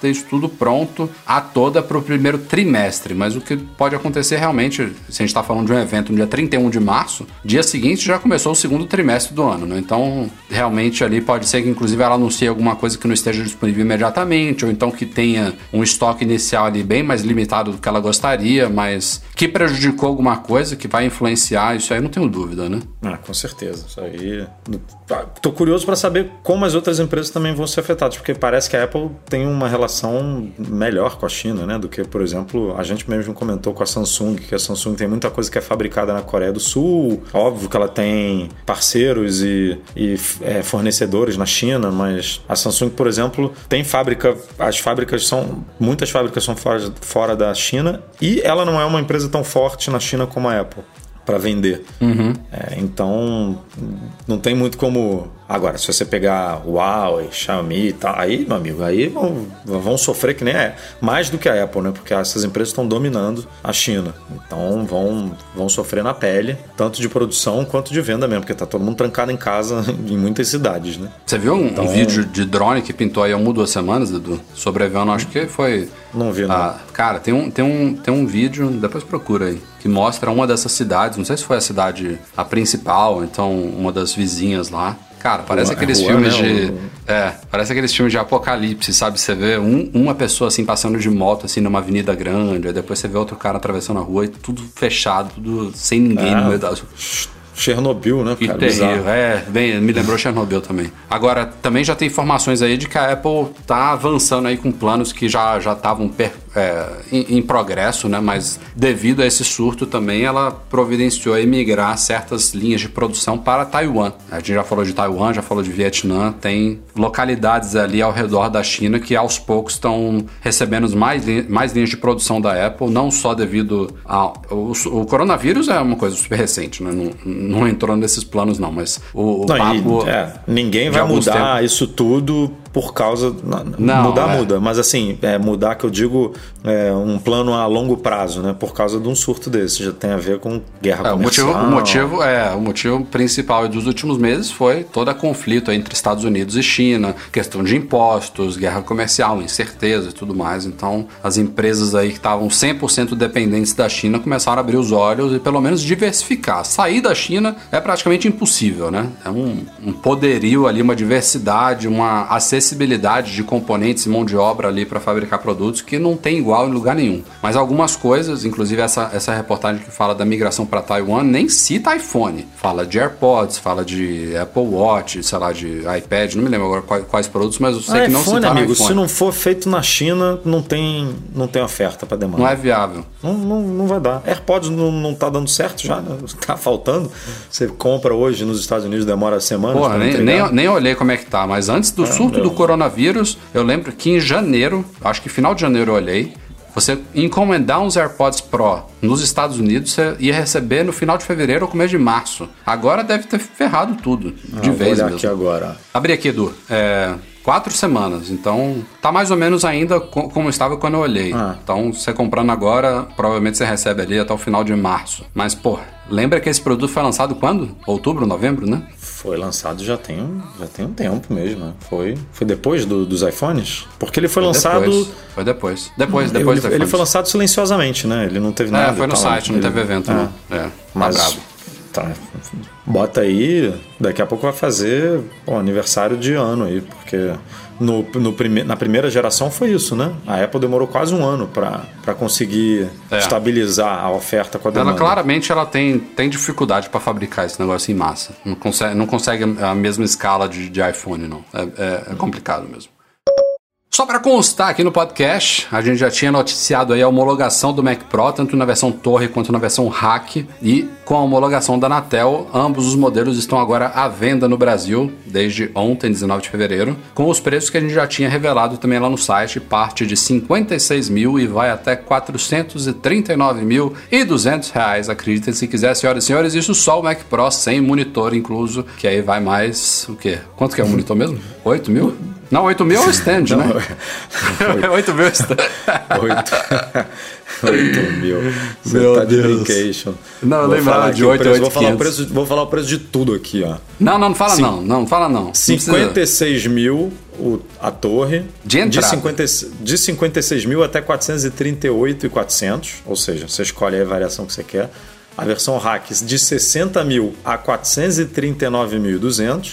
ter isso tudo pronto a toda para o primeiro trimestre. Mas o que pode acontecer realmente, se a gente está falando de um evento no dia 31 de março, dia seguinte já começou o segundo trimestre do ano, né? Então, realmente ali pode ser que inclusive ela anuncie alguma coisa que não esteja disponível imediatamente, ou então que tenha um estoque inicial ali bem mais limitado do que ela gostaria, mas que prejudicou alguma coisa que vai influenciar, isso aí não tenho dúvida, né? Ah, com certeza. Isso aí. Tô curioso para saber como as outras empresas também vão ser afetadas, porque parece que a Apple tem uma relação melhor com a China, né? Do que, por exemplo, a gente mesmo comentou com a Samsung, que a Samsung tem muita coisa que é fabricada na Coreia do Sul. Óbvio que ela tem parceiros e, e é, fornecedores na China, mas a Samsung, por exemplo, tem fábrica. As fábricas são. Muitas fábricas são fora, fora da China e ela não é uma empresa tão forte na China como a Apple para vender. Uhum. É, então, não tem muito como Agora, se você pegar Huawei, Xiaomi e tal, aí, meu amigo, aí vão, vão sofrer que nem é mais do que a Apple, né? Porque essas empresas estão dominando a China. Então vão, vão sofrer na pele, tanto de produção quanto de venda mesmo, porque tá todo mundo trancado em casa em muitas cidades, né? Você viu um, então, um vídeo de drone que pintou aí há uma duas semanas, Edu? Sobrevivendo, acho que foi. Não vi, não. Ah, cara, tem um, tem, um, tem um vídeo, depois procura aí, que mostra uma dessas cidades, não sei se foi a cidade a principal, então uma das vizinhas lá Cara, parece aqueles rua, filmes de. É, parece aqueles filmes de apocalipse, sabe? Você vê um, uma pessoa assim passando de moto assim numa avenida grande, aí depois você vê outro cara atravessando a rua e tudo fechado, tudo sem ninguém é. no meio da. Chernobyl, né? Que cara, terrível. É, bem, me lembrou Chernobyl também. Agora, também já tem informações aí de que a Apple tá avançando aí com planos que já estavam é, em, em, progresso, né? Mas devido a esse surto também, ela providenciou emigrar certas linhas de produção para Taiwan. A gente já falou de Taiwan, já falou de Vietnã, tem localidades ali ao redor da China que aos poucos estão recebendo mais, mais linhas de produção da Apple, não só devido ao. O, o coronavírus é uma coisa super recente, né? Não, não entrou nesses planos, não, mas o, o não, papo. E, é, ninguém vai mudar tempo... isso tudo por causa. Não, mudar, é. muda, mas assim, é, mudar que eu digo é, um plano a longo prazo, né? Por causa de um surto desse. Já tem a ver com guerra é, comercial. O motivo, o motivo, é, o motivo principal dos últimos meses foi todo a conflito entre Estados Unidos e China, questão de impostos, guerra comercial, incerteza e tudo mais. Então, as empresas aí que estavam 100% dependentes da China começaram a abrir os olhos e pelo menos diversificar. Sair da China é praticamente impossível, né? É um, um poderio ali, uma diversidade, uma acessibilidade acessibilidade de componentes e mão de obra ali para fabricar produtos que não tem igual em lugar nenhum. Mas algumas coisas, inclusive essa, essa reportagem que fala da migração para Taiwan, nem cita iPhone. Fala de AirPods, fala de Apple Watch, sei lá, de iPad, não me lembro agora quais, quais produtos, mas eu sei que não iPhone, cita amigo, iPhone. Se não for feito na China, não tem, não tem oferta para demanda. Não é viável. Não, não, não vai dar. AirPods não, não tá dando certo já, né? tá faltando. Você compra hoje nos Estados Unidos, demora semanas. Porra, nem, nem, nem, olhei como é que tá, mas antes do é, surto do coronavírus, eu lembro que em janeiro, acho que final de janeiro eu olhei, você encomendar uns AirPods Pro nos Estados Unidos, você ia receber no final de fevereiro ou começo de março. Agora deve ter ferrado tudo, de ah, vez vou olhar mesmo. aqui agora. Abri aqui, Edu. É, quatro semanas. Então, tá mais ou menos ainda como estava quando eu olhei. Ah. Então, você comprando agora, provavelmente você recebe ali até o final de março. Mas, pô, lembra que esse produto foi lançado quando? Outubro, novembro, né? Foi lançado já tem, já tem um tempo mesmo, né? Foi, foi depois do, dos iPhones? Porque ele foi, foi lançado. Depois. Foi depois. Depois, depois ele, ele foi lançado silenciosamente, né? Ele não teve nada. É, foi no site, não teve evento, é. não. É, tá Mas, bravo. Tá, bota aí, daqui a pouco vai fazer o aniversário de ano aí, porque no, no prime, na primeira geração foi isso, né? A Apple demorou quase um ano para conseguir é. estabilizar a oferta com a demanda. Ela claramente ela tem, tem dificuldade para fabricar esse negócio em massa. Não consegue, não consegue a mesma escala de, de iPhone, não. É, é, é complicado mesmo. Só para constar aqui no podcast, a gente já tinha noticiado aí a homologação do Mac Pro, tanto na versão Torre quanto na versão Hack, e com a homologação da Anatel, ambos os modelos estão agora à venda no Brasil desde ontem, 19 de fevereiro, com os preços que a gente já tinha revelado também lá no site, parte de 56 mil e vai até 439 mil e 200 reais, acreditem se quiser, senhoras e senhores, isso só o Mac Pro sem monitor incluso, que aí vai mais o quê? Quanto que é o monitor mesmo? 8 mil? Não, 8 mil é o stand, Não, né? 8 mil é o stand. 8, 8 mil. Você Meu tá Deus. de Não, eu lembrava de 8, 8, vou falar, o preço, vou falar o preço de tudo aqui, ó. Não, não, não fala Sim. não. Não, fala não. 56 não mil o, a torre. De entrada. De, 50, de 56 mil até 438 e 400. Ou seja, você escolhe a variação que você quer. A versão Hacks de 60 mil a 439.200.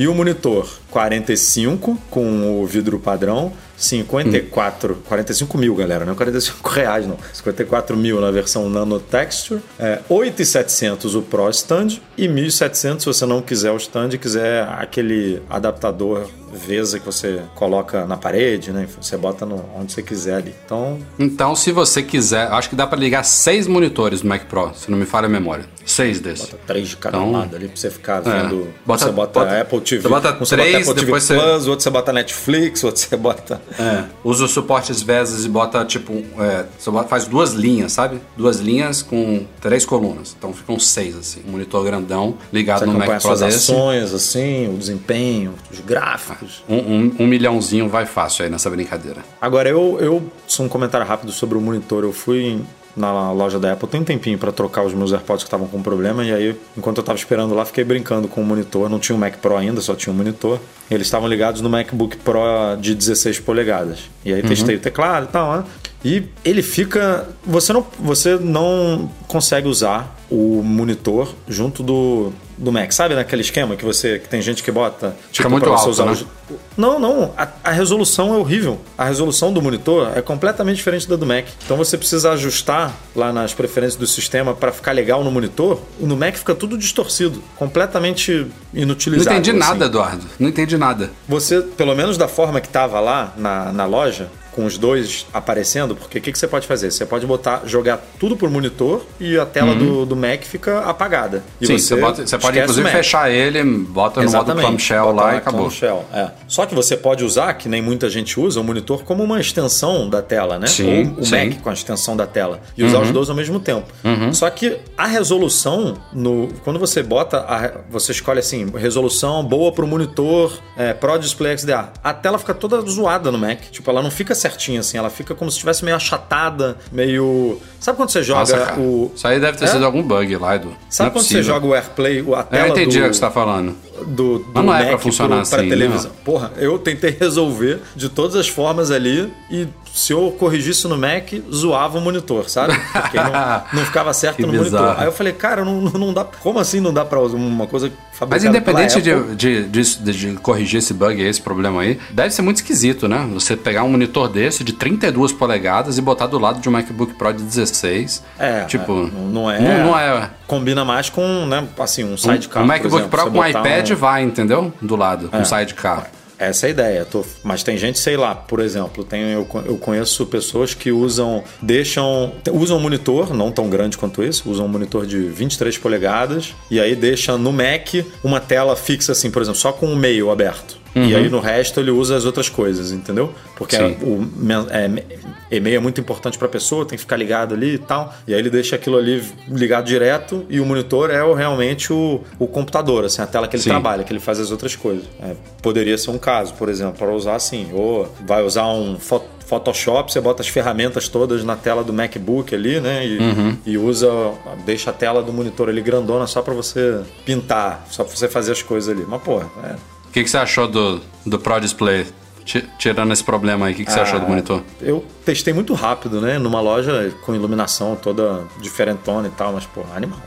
E o monitor 45 com o vidro padrão, 54, hum. 45 mil, galera, não é 45 reais, não. 54 mil na versão Nano Texture, é, 8,700 o Pro Stand e 1.700 se você não quiser o stand, quiser aquele adaptador Vesa que você coloca na parede, né? Você bota no, onde você quiser ali. Então, então se você quiser, acho que dá para ligar seis monitores no Mac Pro, se não me falha a memória. Seis desses. Bota três de cada então, lado ali pra você ficar é. vendo. É. Bota, você bota, bota Apple TV. Você bota três, bota Apple TV depois Plus, você... outro você bota Netflix, outro você bota. É. Usa os suportes Vesas e bota tipo. É, você faz duas linhas, sabe? Duas linhas com três colunas. Então ficam seis, assim. Um monitor grandão ligado você no Mac Pro. As ações, assim, o desempenho, os gráficos. Um, um, um, milhãozinho vai fácil aí nessa brincadeira. Agora, eu, eu sou um comentário rápido sobre o monitor. Eu fui na loja da Apple tem um tempinho para trocar os meus AirPods que estavam com problema e aí enquanto eu estava esperando lá fiquei brincando com o monitor não tinha um Mac Pro ainda só tinha um monitor eles estavam ligados no MacBook Pro de 16 polegadas e aí uhum. testei o teclado e tal né? e ele fica você não você não consegue usar o monitor junto do do Mac, sabe naquele esquema que você que tem gente que bota tipo muito pra você alto, usar né? Não, não, a, a, resolução é horrível. A resolução do monitor é completamente diferente da do Mac. Então você precisa ajustar lá nas preferências do sistema para ficar legal no monitor. E no Mac fica tudo distorcido, completamente inutilizado. Não entendi assim. nada, Eduardo. Não entendi nada. Você, pelo menos da forma que estava lá na, na loja, com os dois aparecendo, porque o que, que, você pode fazer? Você pode botar, jogar tudo por monitor e a tela uhum. do, do Mac fica apagada. E Sim, você, você, você pode inclusive fechar ele, bota Exatamente. no modo clamshell lá e acabou. Clamshell, é. Só que você pode usar, que nem muita gente usa, o monitor como uma extensão da tela, né? Sim, Ou o sim. Mac com a extensão da tela. E usar uhum. os dois ao mesmo tempo. Uhum. Só que a resolução, no, quando você bota, a, você escolhe assim, resolução boa para o monitor é, Pro Display XDR. A tela fica toda zoada no Mac. Tipo, ela não fica certinha assim, ela fica como se estivesse meio achatada, meio. Sabe quando você joga Nossa, o. Isso aí deve ter é? sido algum bug lá, Edu. Sabe é quando possível. você joga o AirPlay, a tela. Eu entendi do... o que você tá falando do, do Mas não Mac é pra funcionar pro, assim, televisão. Não. Porra, eu tentei resolver de todas as formas ali e se eu corrigisse no Mac, zoava o monitor, sabe? Porque não, não ficava certo no bizarro. monitor. Aí eu falei, cara, não, não dá. Como assim não dá pra usar uma coisa mas independente de, de, de, de, corrigir esse bug, esse problema aí, deve ser muito esquisito, né? Você pegar um monitor desse de 32 polegadas e botar do lado de um MacBook Pro de 16. É. Tipo, é, não, é, não, não, é. Combina mais com, né? Assim, um sidecar. Um, um MacBook Pro com iPad um... vai, entendeu? Do lado, é. sidecar. Essa é a ideia. Tô... Mas tem gente, sei lá, por exemplo, tem, eu, eu conheço pessoas que usam, deixam, usam um monitor, não tão grande quanto esse, usam um monitor de 23 polegadas e aí deixa no Mac uma tela fixa assim, por exemplo, só com o meio aberto. Uhum. E aí no resto ele usa as outras coisas, entendeu? Porque o é, e-mail é muito importante para a pessoa, tem que ficar ligado ali e tal. E aí ele deixa aquilo ali ligado direto e o monitor é o, realmente o, o computador, assim, a tela que ele Sim. trabalha, que ele faz as outras coisas. É, poderia ser um caso, por exemplo, para usar assim, ou vai usar um Photoshop, você bota as ferramentas todas na tela do MacBook ali, né? E, uhum. e usa, deixa a tela do monitor ali grandona só para você pintar, só para você fazer as coisas ali. Mas, pô, é. O que, que você achou do, do Pro Display? Tirando esse problema aí, o que, que ah, você achou do monitor? Eu testei muito rápido, né? Numa loja com iluminação toda diferentona e tal, mas, pô, animal.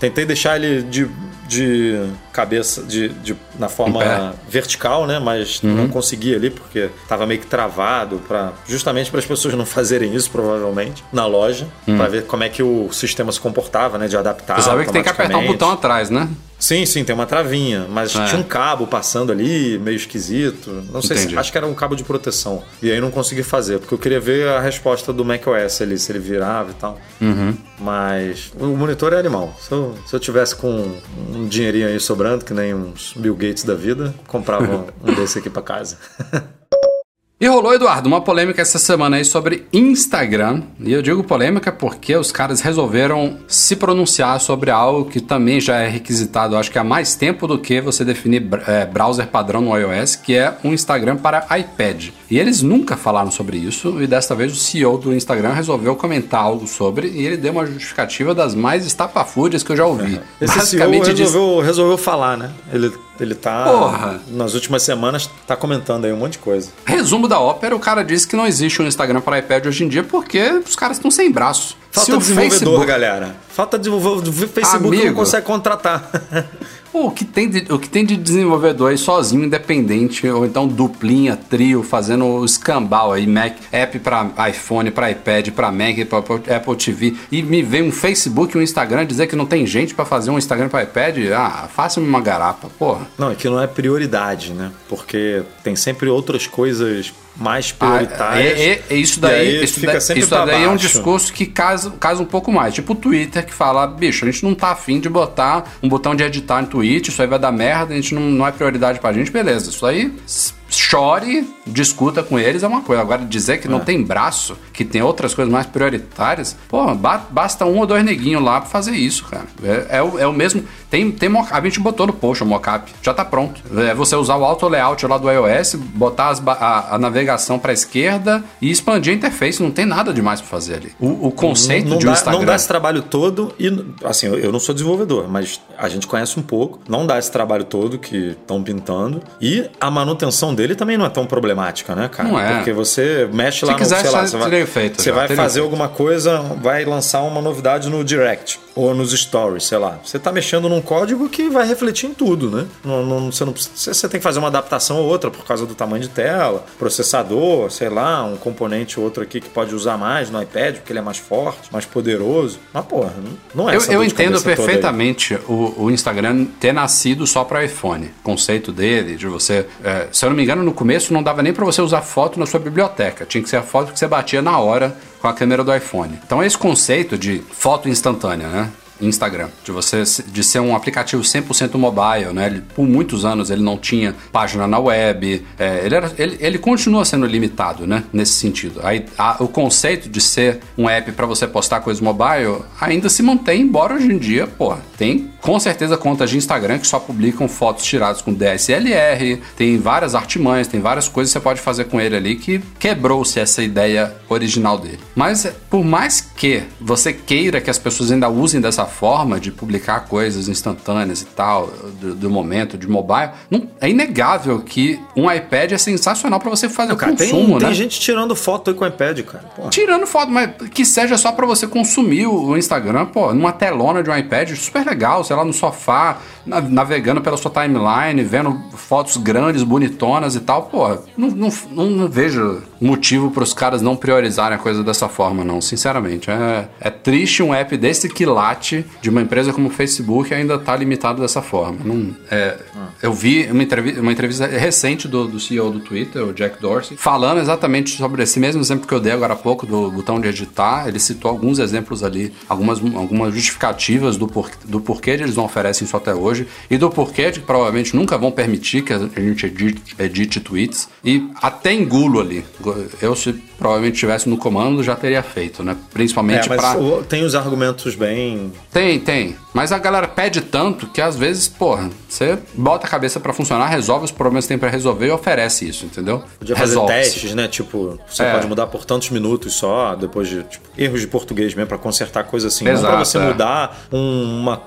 Tentei deixar ele de, de cabeça, de, de na forma vertical, né? Mas uhum. não consegui ali porque tava meio que travado, para justamente para as pessoas não fazerem isso, provavelmente, na loja, uhum. para ver como é que o sistema se comportava, né? De adaptar. Você sabe que tem que apertar um botão atrás, né? Sim, sim, tem uma travinha, mas é. tinha um cabo passando ali, meio esquisito. Não sei Entendi. se. Acho que era um cabo de proteção. E aí não consegui fazer, porque eu queria ver a resposta do macOS ali, se ele virava e tal. Uhum. Mas o monitor é animal. Se eu, se eu tivesse com um dinheirinho aí sobrando, que nem uns Bill Gates da vida, comprava um desse aqui para casa. E rolou, Eduardo, uma polêmica essa semana aí sobre Instagram. E eu digo polêmica porque os caras resolveram se pronunciar sobre algo que também já é requisitado, acho que há mais tempo do que você definir é, browser padrão no iOS, que é um Instagram para iPad. E eles nunca falaram sobre isso, e desta vez o CEO do Instagram resolveu comentar algo sobre, e ele deu uma justificativa das mais estapafúrdias que eu já ouvi. Esse Basicamente CEO resolveu, resolveu falar, né? Ele ele tá. Porra. Nas últimas semanas, tá comentando aí um monte de coisa. Resumo da ópera: o cara disse que não existe um Instagram para iPad hoje em dia porque os caras estão sem braço. Falta Se desenvolvedor, Facebook... galera. Falta desenvolvedor. Facebook Amigo, não consegue contratar. O que, tem de, o que tem de desenvolvedor aí sozinho, independente, ou então duplinha, trio, fazendo o escambau aí, Mac, app para iPhone, para iPad, para Mac, para Apple TV, e me vem um Facebook, um Instagram dizer que não tem gente para fazer um Instagram para iPad, ah, faça-me uma garapa, porra. Não, é que não é prioridade, né? Porque tem sempre outras coisas mais prioritárias. Ah, é, é, isso daí, isso, daí, isso daí é um discurso que casa, casa um pouco mais. Tipo o Twitter que fala, bicho, a gente não tá afim de botar um botão de editar no tweet, isso aí vai dar merda, a gente não, não é prioridade pra gente, beleza. Isso aí chore, discuta com eles é uma coisa. Agora, dizer que é. não tem braço, que tem outras coisas mais prioritárias, pô, basta um ou dois neguinhos lá pra fazer isso, cara. É, é, o, é o mesmo. Tem, tem a gente botou no post o mockup, já tá pronto. É você usar o auto layout lá do iOS, botar a, a, navegação pra esquerda e expandir a interface. Não tem nada demais pra fazer ali. O, o conceito não, não de um dá, Instagram. Não dá esse trabalho todo e, assim, eu não sou desenvolvedor, mas a gente conhece um pouco. Não dá esse trabalho todo que estão pintando. E a manutenção dele também não é tão problemática, né, cara? Não é. Porque você mexe lá Se quiser, no, sei lá, você vai, feito, você vai fazer feito. alguma coisa, vai lançar uma novidade no Direct ou nos Stories, sei lá. Você está mexendo num código que vai refletir em tudo, né? Não, não, você, não, você tem que fazer uma adaptação ou outra por causa do tamanho de tela, processador, sei lá, um componente ou outro aqui que pode usar mais no iPad, porque ele é mais forte, mais poderoso. Mas, porra, não é Eu, eu entendo perfeitamente o, o, Instagram ter nascido só para iPhone. O conceito dele, de você. É, se eu não me engano, no começo não dava nem para você usar foto na sua biblioteca. Tinha que ser a foto que você batia na hora com a câmera do iPhone. Então, esse conceito de foto instantânea, né? Instagram, de você de ser um aplicativo 100% mobile, né? Ele, por muitos anos ele não tinha página na web, é, ele, era, ele, ele continua sendo limitado, né? Nesse sentido. Aí, a, o conceito de ser um app para você postar coisas mobile ainda se mantém, embora hoje em dia, pô, tem com certeza contas de Instagram que só publicam fotos tiradas com DSLR, tem várias artimanhas, tem várias coisas que você pode fazer com ele ali que quebrou-se essa ideia original dele. Mas por mais que você queira que as pessoas ainda usem dessa forma de publicar coisas instantâneas e tal, do, do momento, de mobile, não, é inegável que um iPad é sensacional para você fazer não, cara, consumo, tem, né? Tem gente tirando foto aí com o iPad, cara. Porra. Tirando foto, mas que seja só para você consumir o Instagram, pô, numa telona de um iPad, super legal, sei lá, no sofá, navegando pela sua timeline, vendo fotos grandes, bonitonas e tal, pô, não, não, não, não vejo motivo para os caras não priorizarem a coisa dessa forma, não, sinceramente. É, é triste um app desse quilate de uma empresa como o Facebook ainda tá limitado dessa forma. Não, é, eu vi uma entrevista, uma entrevista recente do, do CEO do Twitter, o Jack Dorsey, falando exatamente sobre esse mesmo exemplo que eu dei agora há pouco do botão de editar. Ele citou alguns exemplos ali, algumas, algumas justificativas do, por, do porquê eles não oferecem isso até hoje e do porquê de que provavelmente nunca vão permitir que a gente edite, edite tweets. E até engulo ali. Eu, se provavelmente estivesse no comando, já teria feito, né? Principalmente é, para. Tem os argumentos bem. Tem, tem. Mas a galera pede tanto que às vezes, porra, você bota a cabeça para funcionar, resolve os problemas que tem para resolver e oferece isso, entendeu? Podia fazer testes, né? Tipo, você é. pode mudar por tantos minutos só, depois de tipo, erros de português mesmo, para consertar coisa assim. Exato, Não pra você é. mudar um, uma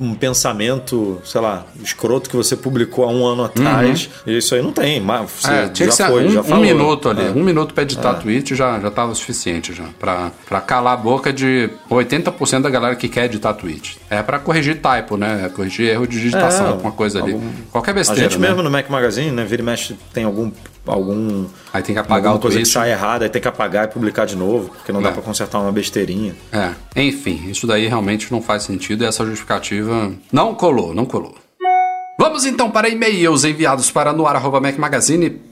um pensamento, sei lá, escroto que você publicou há um ano atrás. Uhum. Isso aí não tem. Mas você é, tinha já que foi, um, já falou. um minuto ali. É. Um minuto para editar é. tweet já, já tava suficiente já. para calar a boca de 80% da galera que quer editar tweet. É para corrigir typo, né? É corrigir erro de digitação, é, alguma coisa ali. Algum... Qualquer besteira. A gente né? mesmo no Mac Magazine, né? Vira e mexe, tem algum algum. Aí tem que apagar o coisa tweet. que sai errada, aí tem que apagar e publicar de novo, porque não é. dá para consertar uma besteirinha. É. Enfim, isso daí realmente não faz sentido e essa justificativa não colou, não colou. Vamos então para e-mails enviados para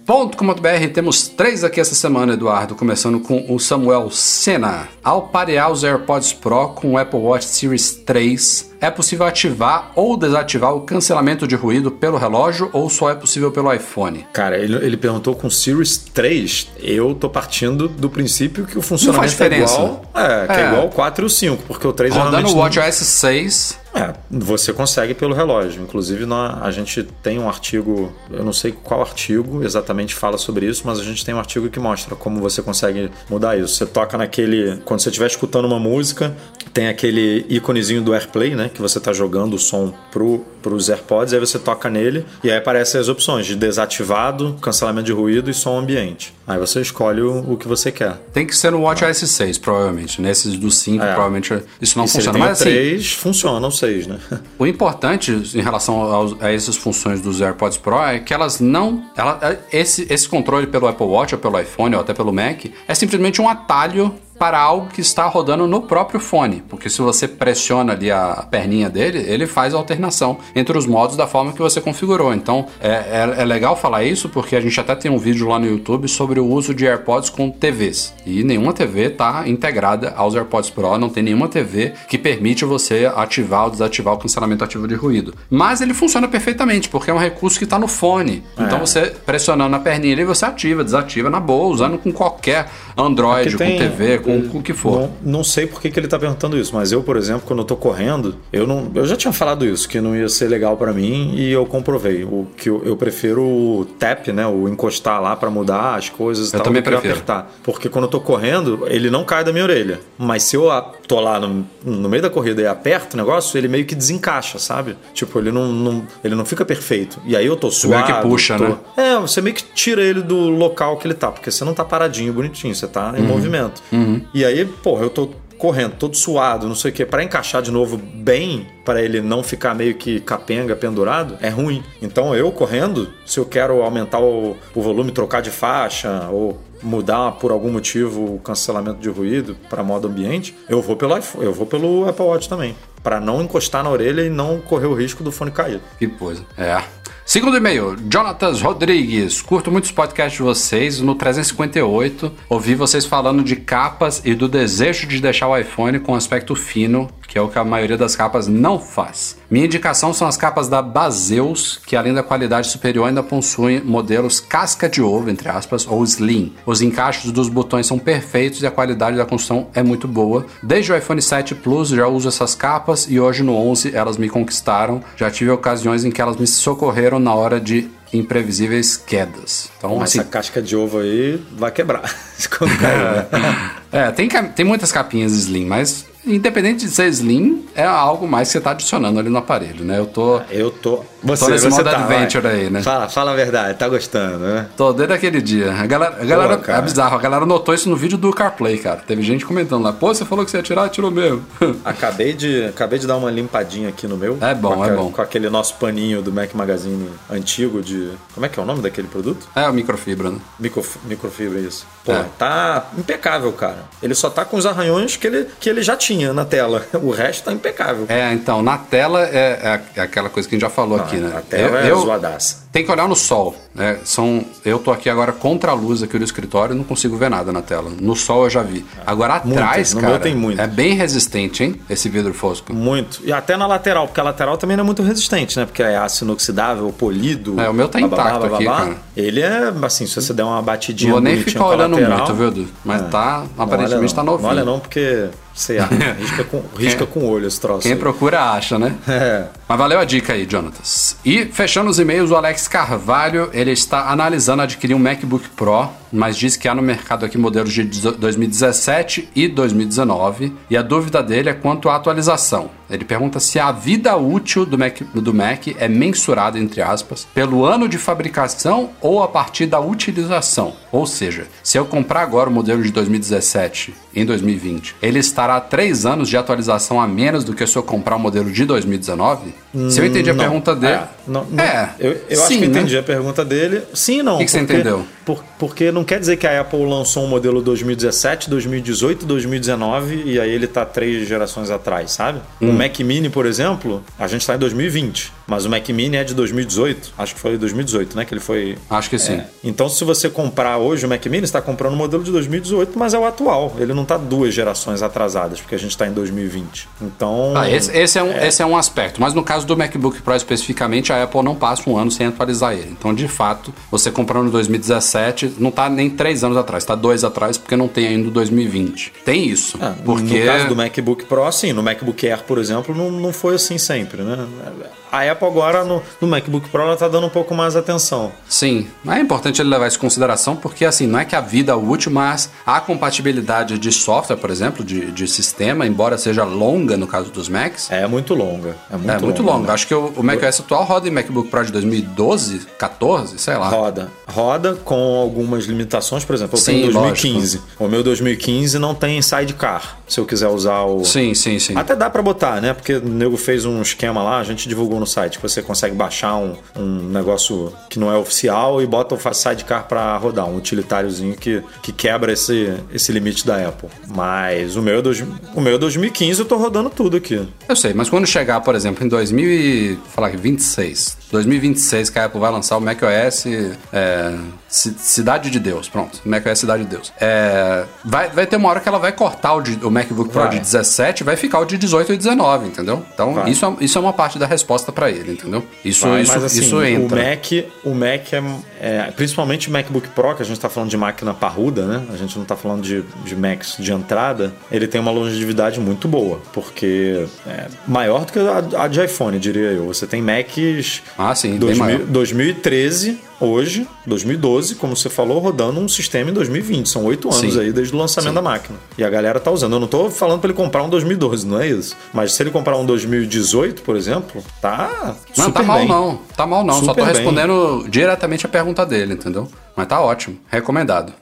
noar.mecmagazine.com.br. Temos três aqui essa semana, Eduardo, começando com o Samuel Senna. Ao parear os AirPods Pro com o Apple Watch Series 3, é possível ativar ou desativar o cancelamento de ruído pelo relógio ou só é possível pelo iPhone? Cara, ele, ele perguntou com Series 3. Eu tô partindo do princípio que o funcionamento é igual, é, que é. é igual o 4 e o 5, porque o 3 Rodando o Watch OS 6 é, você consegue pelo relógio. Inclusive, nós, a gente tem um artigo, eu não sei qual artigo exatamente fala sobre isso, mas a gente tem um artigo que mostra como você consegue mudar isso. Você toca naquele. Quando você estiver escutando uma música, tem aquele íconezinho do AirPlay, né? Que você está jogando o som pro, pros AirPods, aí você toca nele e aí aparecem as opções de desativado, cancelamento de ruído e som ambiente. Aí você escolhe o, o que você quer. Tem que ser no Watch OS 6, provavelmente. Nesses do 5, é. provavelmente isso não e funciona. Mas assim, 3, funciona, 6, né? O importante em relação aos, a essas funções dos AirPods Pro é que elas não. Ela, esse, esse controle pelo Apple Watch ou pelo iPhone ou até pelo Mac é simplesmente um atalho para algo que está rodando no próprio fone, porque se você pressiona ali a perninha dele, ele faz a alternação entre os modos da forma que você configurou. Então é, é, é, legal falar isso porque a gente até tem um vídeo lá no YouTube sobre o uso de AirPods com TVs e nenhuma TV está integrada aos AirPods Pro, não tem nenhuma TV que permite você ativar ou desativar o cancelamento ativo de ruído. Mas ele funciona perfeitamente porque é um recurso que está no fone. É. Então você pressionando na perninha ali você ativa, desativa na boa, usando com qualquer Android, tem... com TV, com, com o que for. Não, não sei por que, que ele está perguntando isso, mas eu, por exemplo, quando eu tô correndo, eu não, eu já tinha falado isso, que não ia ser legal para mim e eu comprovei. O que eu, eu, prefiro o tap, né, o encostar lá para mudar as coisas eu tal, também prefiro. apertar. Porque quando eu tô correndo, ele não cai da minha orelha. Mas se eu tô lá no, no meio da corrida e aperto o negócio, ele meio que desencaixa, sabe? Tipo, ele não, não ele não fica perfeito. E aí eu tô suave. Meio que puxa, tô... né? É, você meio que tira ele do local que ele tá, porque você não tá paradinho, bonitinho, você tá em uhum. movimento. Uhum. E aí, porra, eu tô correndo, todo suado, não sei o que, para encaixar de novo bem, para ele não ficar meio que capenga pendurado, é ruim. Então eu correndo, se eu quero aumentar o, o volume, trocar de faixa ou mudar por algum motivo o cancelamento de ruído para modo ambiente, eu vou pelo iPhone, eu vou pelo Apple Watch também, para não encostar na orelha e não correr o risco do fone cair. Que coisa. É. Segundo e-mail, Jonatas Rodrigues. Curto muitos podcasts de vocês. No 358, ouvi vocês falando de capas e do desejo de deixar o iPhone com aspecto fino, que é o que a maioria das capas não faz. Minha indicação são as capas da Baseus, que além da qualidade superior ainda possuem modelos casca de ovo, entre aspas, ou slim. Os encaixes dos botões são perfeitos e a qualidade da construção é muito boa. Desde o iPhone 7 Plus já uso essas capas e hoje no 11 elas me conquistaram. Já tive ocasiões em que elas me socorreram na hora de imprevisíveis quedas. Então, assim, essa casca de ovo aí vai quebrar. Né? é, tem, tem muitas capinhas slim, mas independente de ser slim, é algo mais que você tá adicionando ali no aparelho, né? Eu tô. Eu tô. Você, tô nesse você modo tá, adventure vai. aí, né? Fala, fala a verdade, tá gostando, né? Tô desde aquele dia. A galera, a galera Pô, é bizarro, a galera notou isso no vídeo do CarPlay, cara. Teve gente comentando lá, pô, você falou que você ia tirar, tirou mesmo. acabei de, acabei de dar uma limpadinha aqui no meu. É bom, é bom. Com aquele nosso paninho do Mac Magazine antigo de. Como é que é o nome daquele produto? É, o microfibra, né? Micro, microfibra, isso. Pô, é. tá impecável, cara. Ele só tá com os arranhões que ele, que ele já tinha na tela. O resto tá impecável. É, então, na tela é, é aquela coisa que a gente já falou Não, aqui, né? A tela eu, é eu, zoadaça. Tem que olhar no sol. Né? São, eu tô aqui agora contra a luz aqui do escritório e não consigo ver nada na tela. No sol eu já vi. Agora atrás, muito, cara, tem muito. é bem resistente, hein? Esse vidro fosco. Muito. E até na lateral, porque a lateral também não é muito resistente, né? Porque é aço inoxidável, polido. É, o meu tá intacto aqui, cara. Ele é, assim, se você der uma batidinha Vou nem ficar olhando lateral, muito, viu, Edu? Mas é. tá, aparentemente tá novinho. Não olha não, porque você risca com, risca com o olho esse troço. Quem aí. procura acha, né? É. Mas valeu a dica aí, Jonatas. E fechando os e-mails, o Alex Carvalho, ele está analisando adquirir um MacBook Pro, mas diz que há no mercado aqui modelos de 2017 e 2019, e a dúvida dele é quanto à atualização. Ele pergunta se a vida útil do Mac, do Mac é mensurada, entre aspas, pelo ano de fabricação ou a partir da utilização. Ou seja, se eu comprar agora o modelo de 2017 em 2020, ele estará três anos de atualização a menos do que se eu comprar o modelo de 2019? Hum, se eu entendi a não. pergunta dele. É, não, não. é eu, eu sim, acho que né? entendi a pergunta dele. Sim, não. O que, que porque, você entendeu? Por, porque não quer dizer que a Apple lançou um modelo 2017, 2018, 2019 e aí ele está três gerações atrás, sabe? Hum. O Mac Mini, por exemplo, a gente está em 2020, mas o Mac Mini é de 2018. Acho que foi 2018, né? Que ele foi. Acho que sim. É. Então, se você comprar hoje o Mac Mini, está comprando o um modelo de 2018, mas é o atual. Ele não está duas gerações atrasadas, porque a gente está em 2020. Então. Ah, esse, esse, é um, é... esse é um aspecto. Mas no caso do MacBook Pro especificamente, a Apple não passa um ano sem atualizar ele. Então, de fato, você comprando em 2017, não está nem três anos atrás, está dois atrás, porque não tem ainda o 2020. Tem isso. Ah, porque... No caso do MacBook Pro, sim. No MacBook Air, por exemplo, não, não foi assim sempre, né? A Apple agora no, no MacBook Pro ela tá dando um pouco mais atenção. Sim, é importante ele levar isso em consideração porque assim, não é que a vida útil, mas a compatibilidade de software, por exemplo, de, de sistema, embora seja longa no caso dos Macs. É muito longa. É muito, é muito longa. longa. Né? Acho que o, o macOS atual roda em MacBook Pro de 2012, 14, sei lá. Roda. Roda com algumas limitações, por exemplo, eu sim, tenho 2015. Lógico. O meu 2015 não tem sidecar. Se eu quiser usar o. Sim, sim, sim. Até dá para botar, né? Porque o nego fez um esquema lá, a gente divulgou no site, você consegue baixar um, um negócio que não é oficial e bota o sidecar para rodar, um utilitáriozinho que, que quebra esse, esse limite da Apple. Mas o meu, é o meu é 2015 eu tô rodando tudo aqui. Eu sei, mas quando chegar, por exemplo, em 2026, 2026 que a Apple vai lançar o macOS é, Cidade de Deus, pronto. macOS Cidade de Deus. É, vai, vai ter uma hora que ela vai cortar o, de, o MacBook Pro vai. de 17 vai ficar o de 18 e 19, entendeu? Então isso é, isso é uma parte da resposta para ele, entendeu? Isso, vai, isso, mas, assim, isso entra. O Mac, o Mac é, é, principalmente o MacBook Pro, que a gente está falando de máquina parruda, né? A gente não está falando de, de Macs de entrada. Ele tem uma longevidade muito boa, porque é maior do que a, a de iPhone, diria eu. Você tem Macs ah, sim, 2000, 2013 hoje, 2012, como você falou, rodando um sistema em 2020. São oito anos Sim. aí desde o lançamento Sim. da máquina. E a galera tá usando. Eu não tô falando para ele comprar um 2012, não é isso. Mas se ele comprar um 2018, por exemplo, tá. Não, tá mal bem. não. Tá mal não. Super Só tô respondendo bem. diretamente a pergunta dele, entendeu? Mas tá ótimo. Recomendado.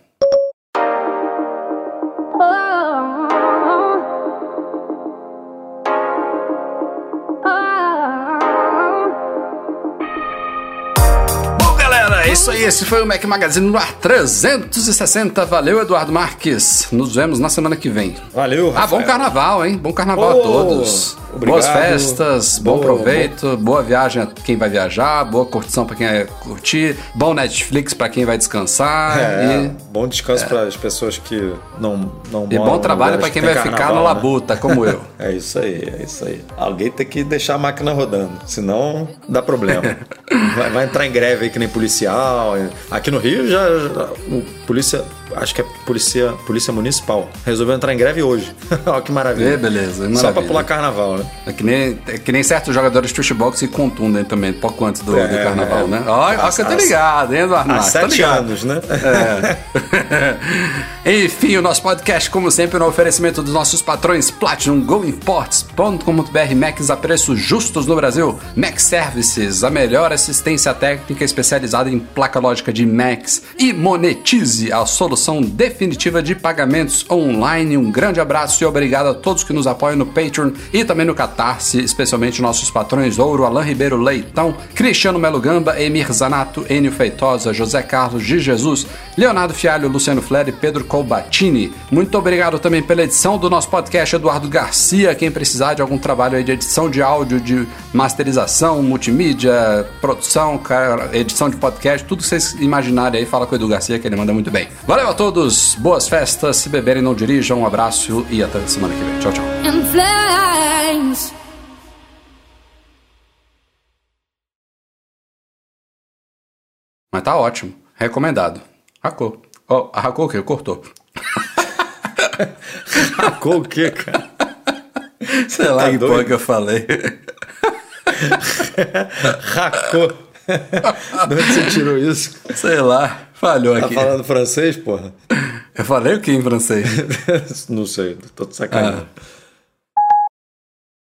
Isso aí, esse foi o Mac Magazine no ar 360. Valeu, Eduardo Marques. Nos vemos na semana que vem. Valeu, Rafael. Ah, bom carnaval, hein? Bom carnaval oh, a todos. Obrigado. Boas festas, boa, bom proveito, boa. boa viagem a quem vai viajar, boa curtição para quem vai curtir, bom Netflix para quem vai descansar. É, e... bom descanso é. para as pessoas que não não E bom trabalho para quem vai carnaval, ficar na né? labuta, como eu. é isso aí, é isso aí. Alguém tem que deixar a máquina rodando, senão dá problema. vai, vai entrar em greve aí que nem policial. Aqui no Rio já, já o polícia acho que é polícia, polícia municipal. Resolveu entrar em greve hoje. Olha que maravilha. É, beleza. Maravilha. Só pra pular carnaval, né? É que nem, é que nem certos jogadores de futebol que se contundem também, pouco antes do, é, do carnaval, é. né? Olha, você tá ligado, hein, Eduardo Há sete anos, né? É. Enfim, o nosso podcast, como sempre, no oferecimento dos nossos patrões Platinum, GoImports.com.br, Macs a preços justos no Brasil, Mac Services, a melhor assistência técnica especializada em placa lógica de Macs e Monetize, a solução definitiva de pagamentos online. Um grande abraço e obrigado a todos que nos apoiam no Patreon e também no Catarse, especialmente nossos patrões Ouro, Alain Ribeiro Leitão, Cristiano Melo Gamba, Emir Zanato, Enio Feitosa, José Carlos de Jesus, Leonardo Fialho, Luciano Fleri, Pedro Colbatini. Muito obrigado também pela edição do nosso podcast, Eduardo Garcia. Quem precisar de algum trabalho de edição de áudio, de masterização, multimídia, produção, edição de podcast, tudo que vocês imaginarem aí, fala com o Edu Garcia que ele manda muito bem. Valeu a todos, boas festas, se beberem não dirijam, um abraço e até semana que vem. Tchau, tchau. Mas tá ótimo, recomendado. Racou. Oh, racou o quê? Cortou. racou o quê, cara? Sei lá tá que porra que eu falei. Racou. De onde você tirou isso? Sei lá, falhou tá aqui. Tá falando francês, porra? Eu falei o que em francês? Não sei, tô te sacanagem. Ah.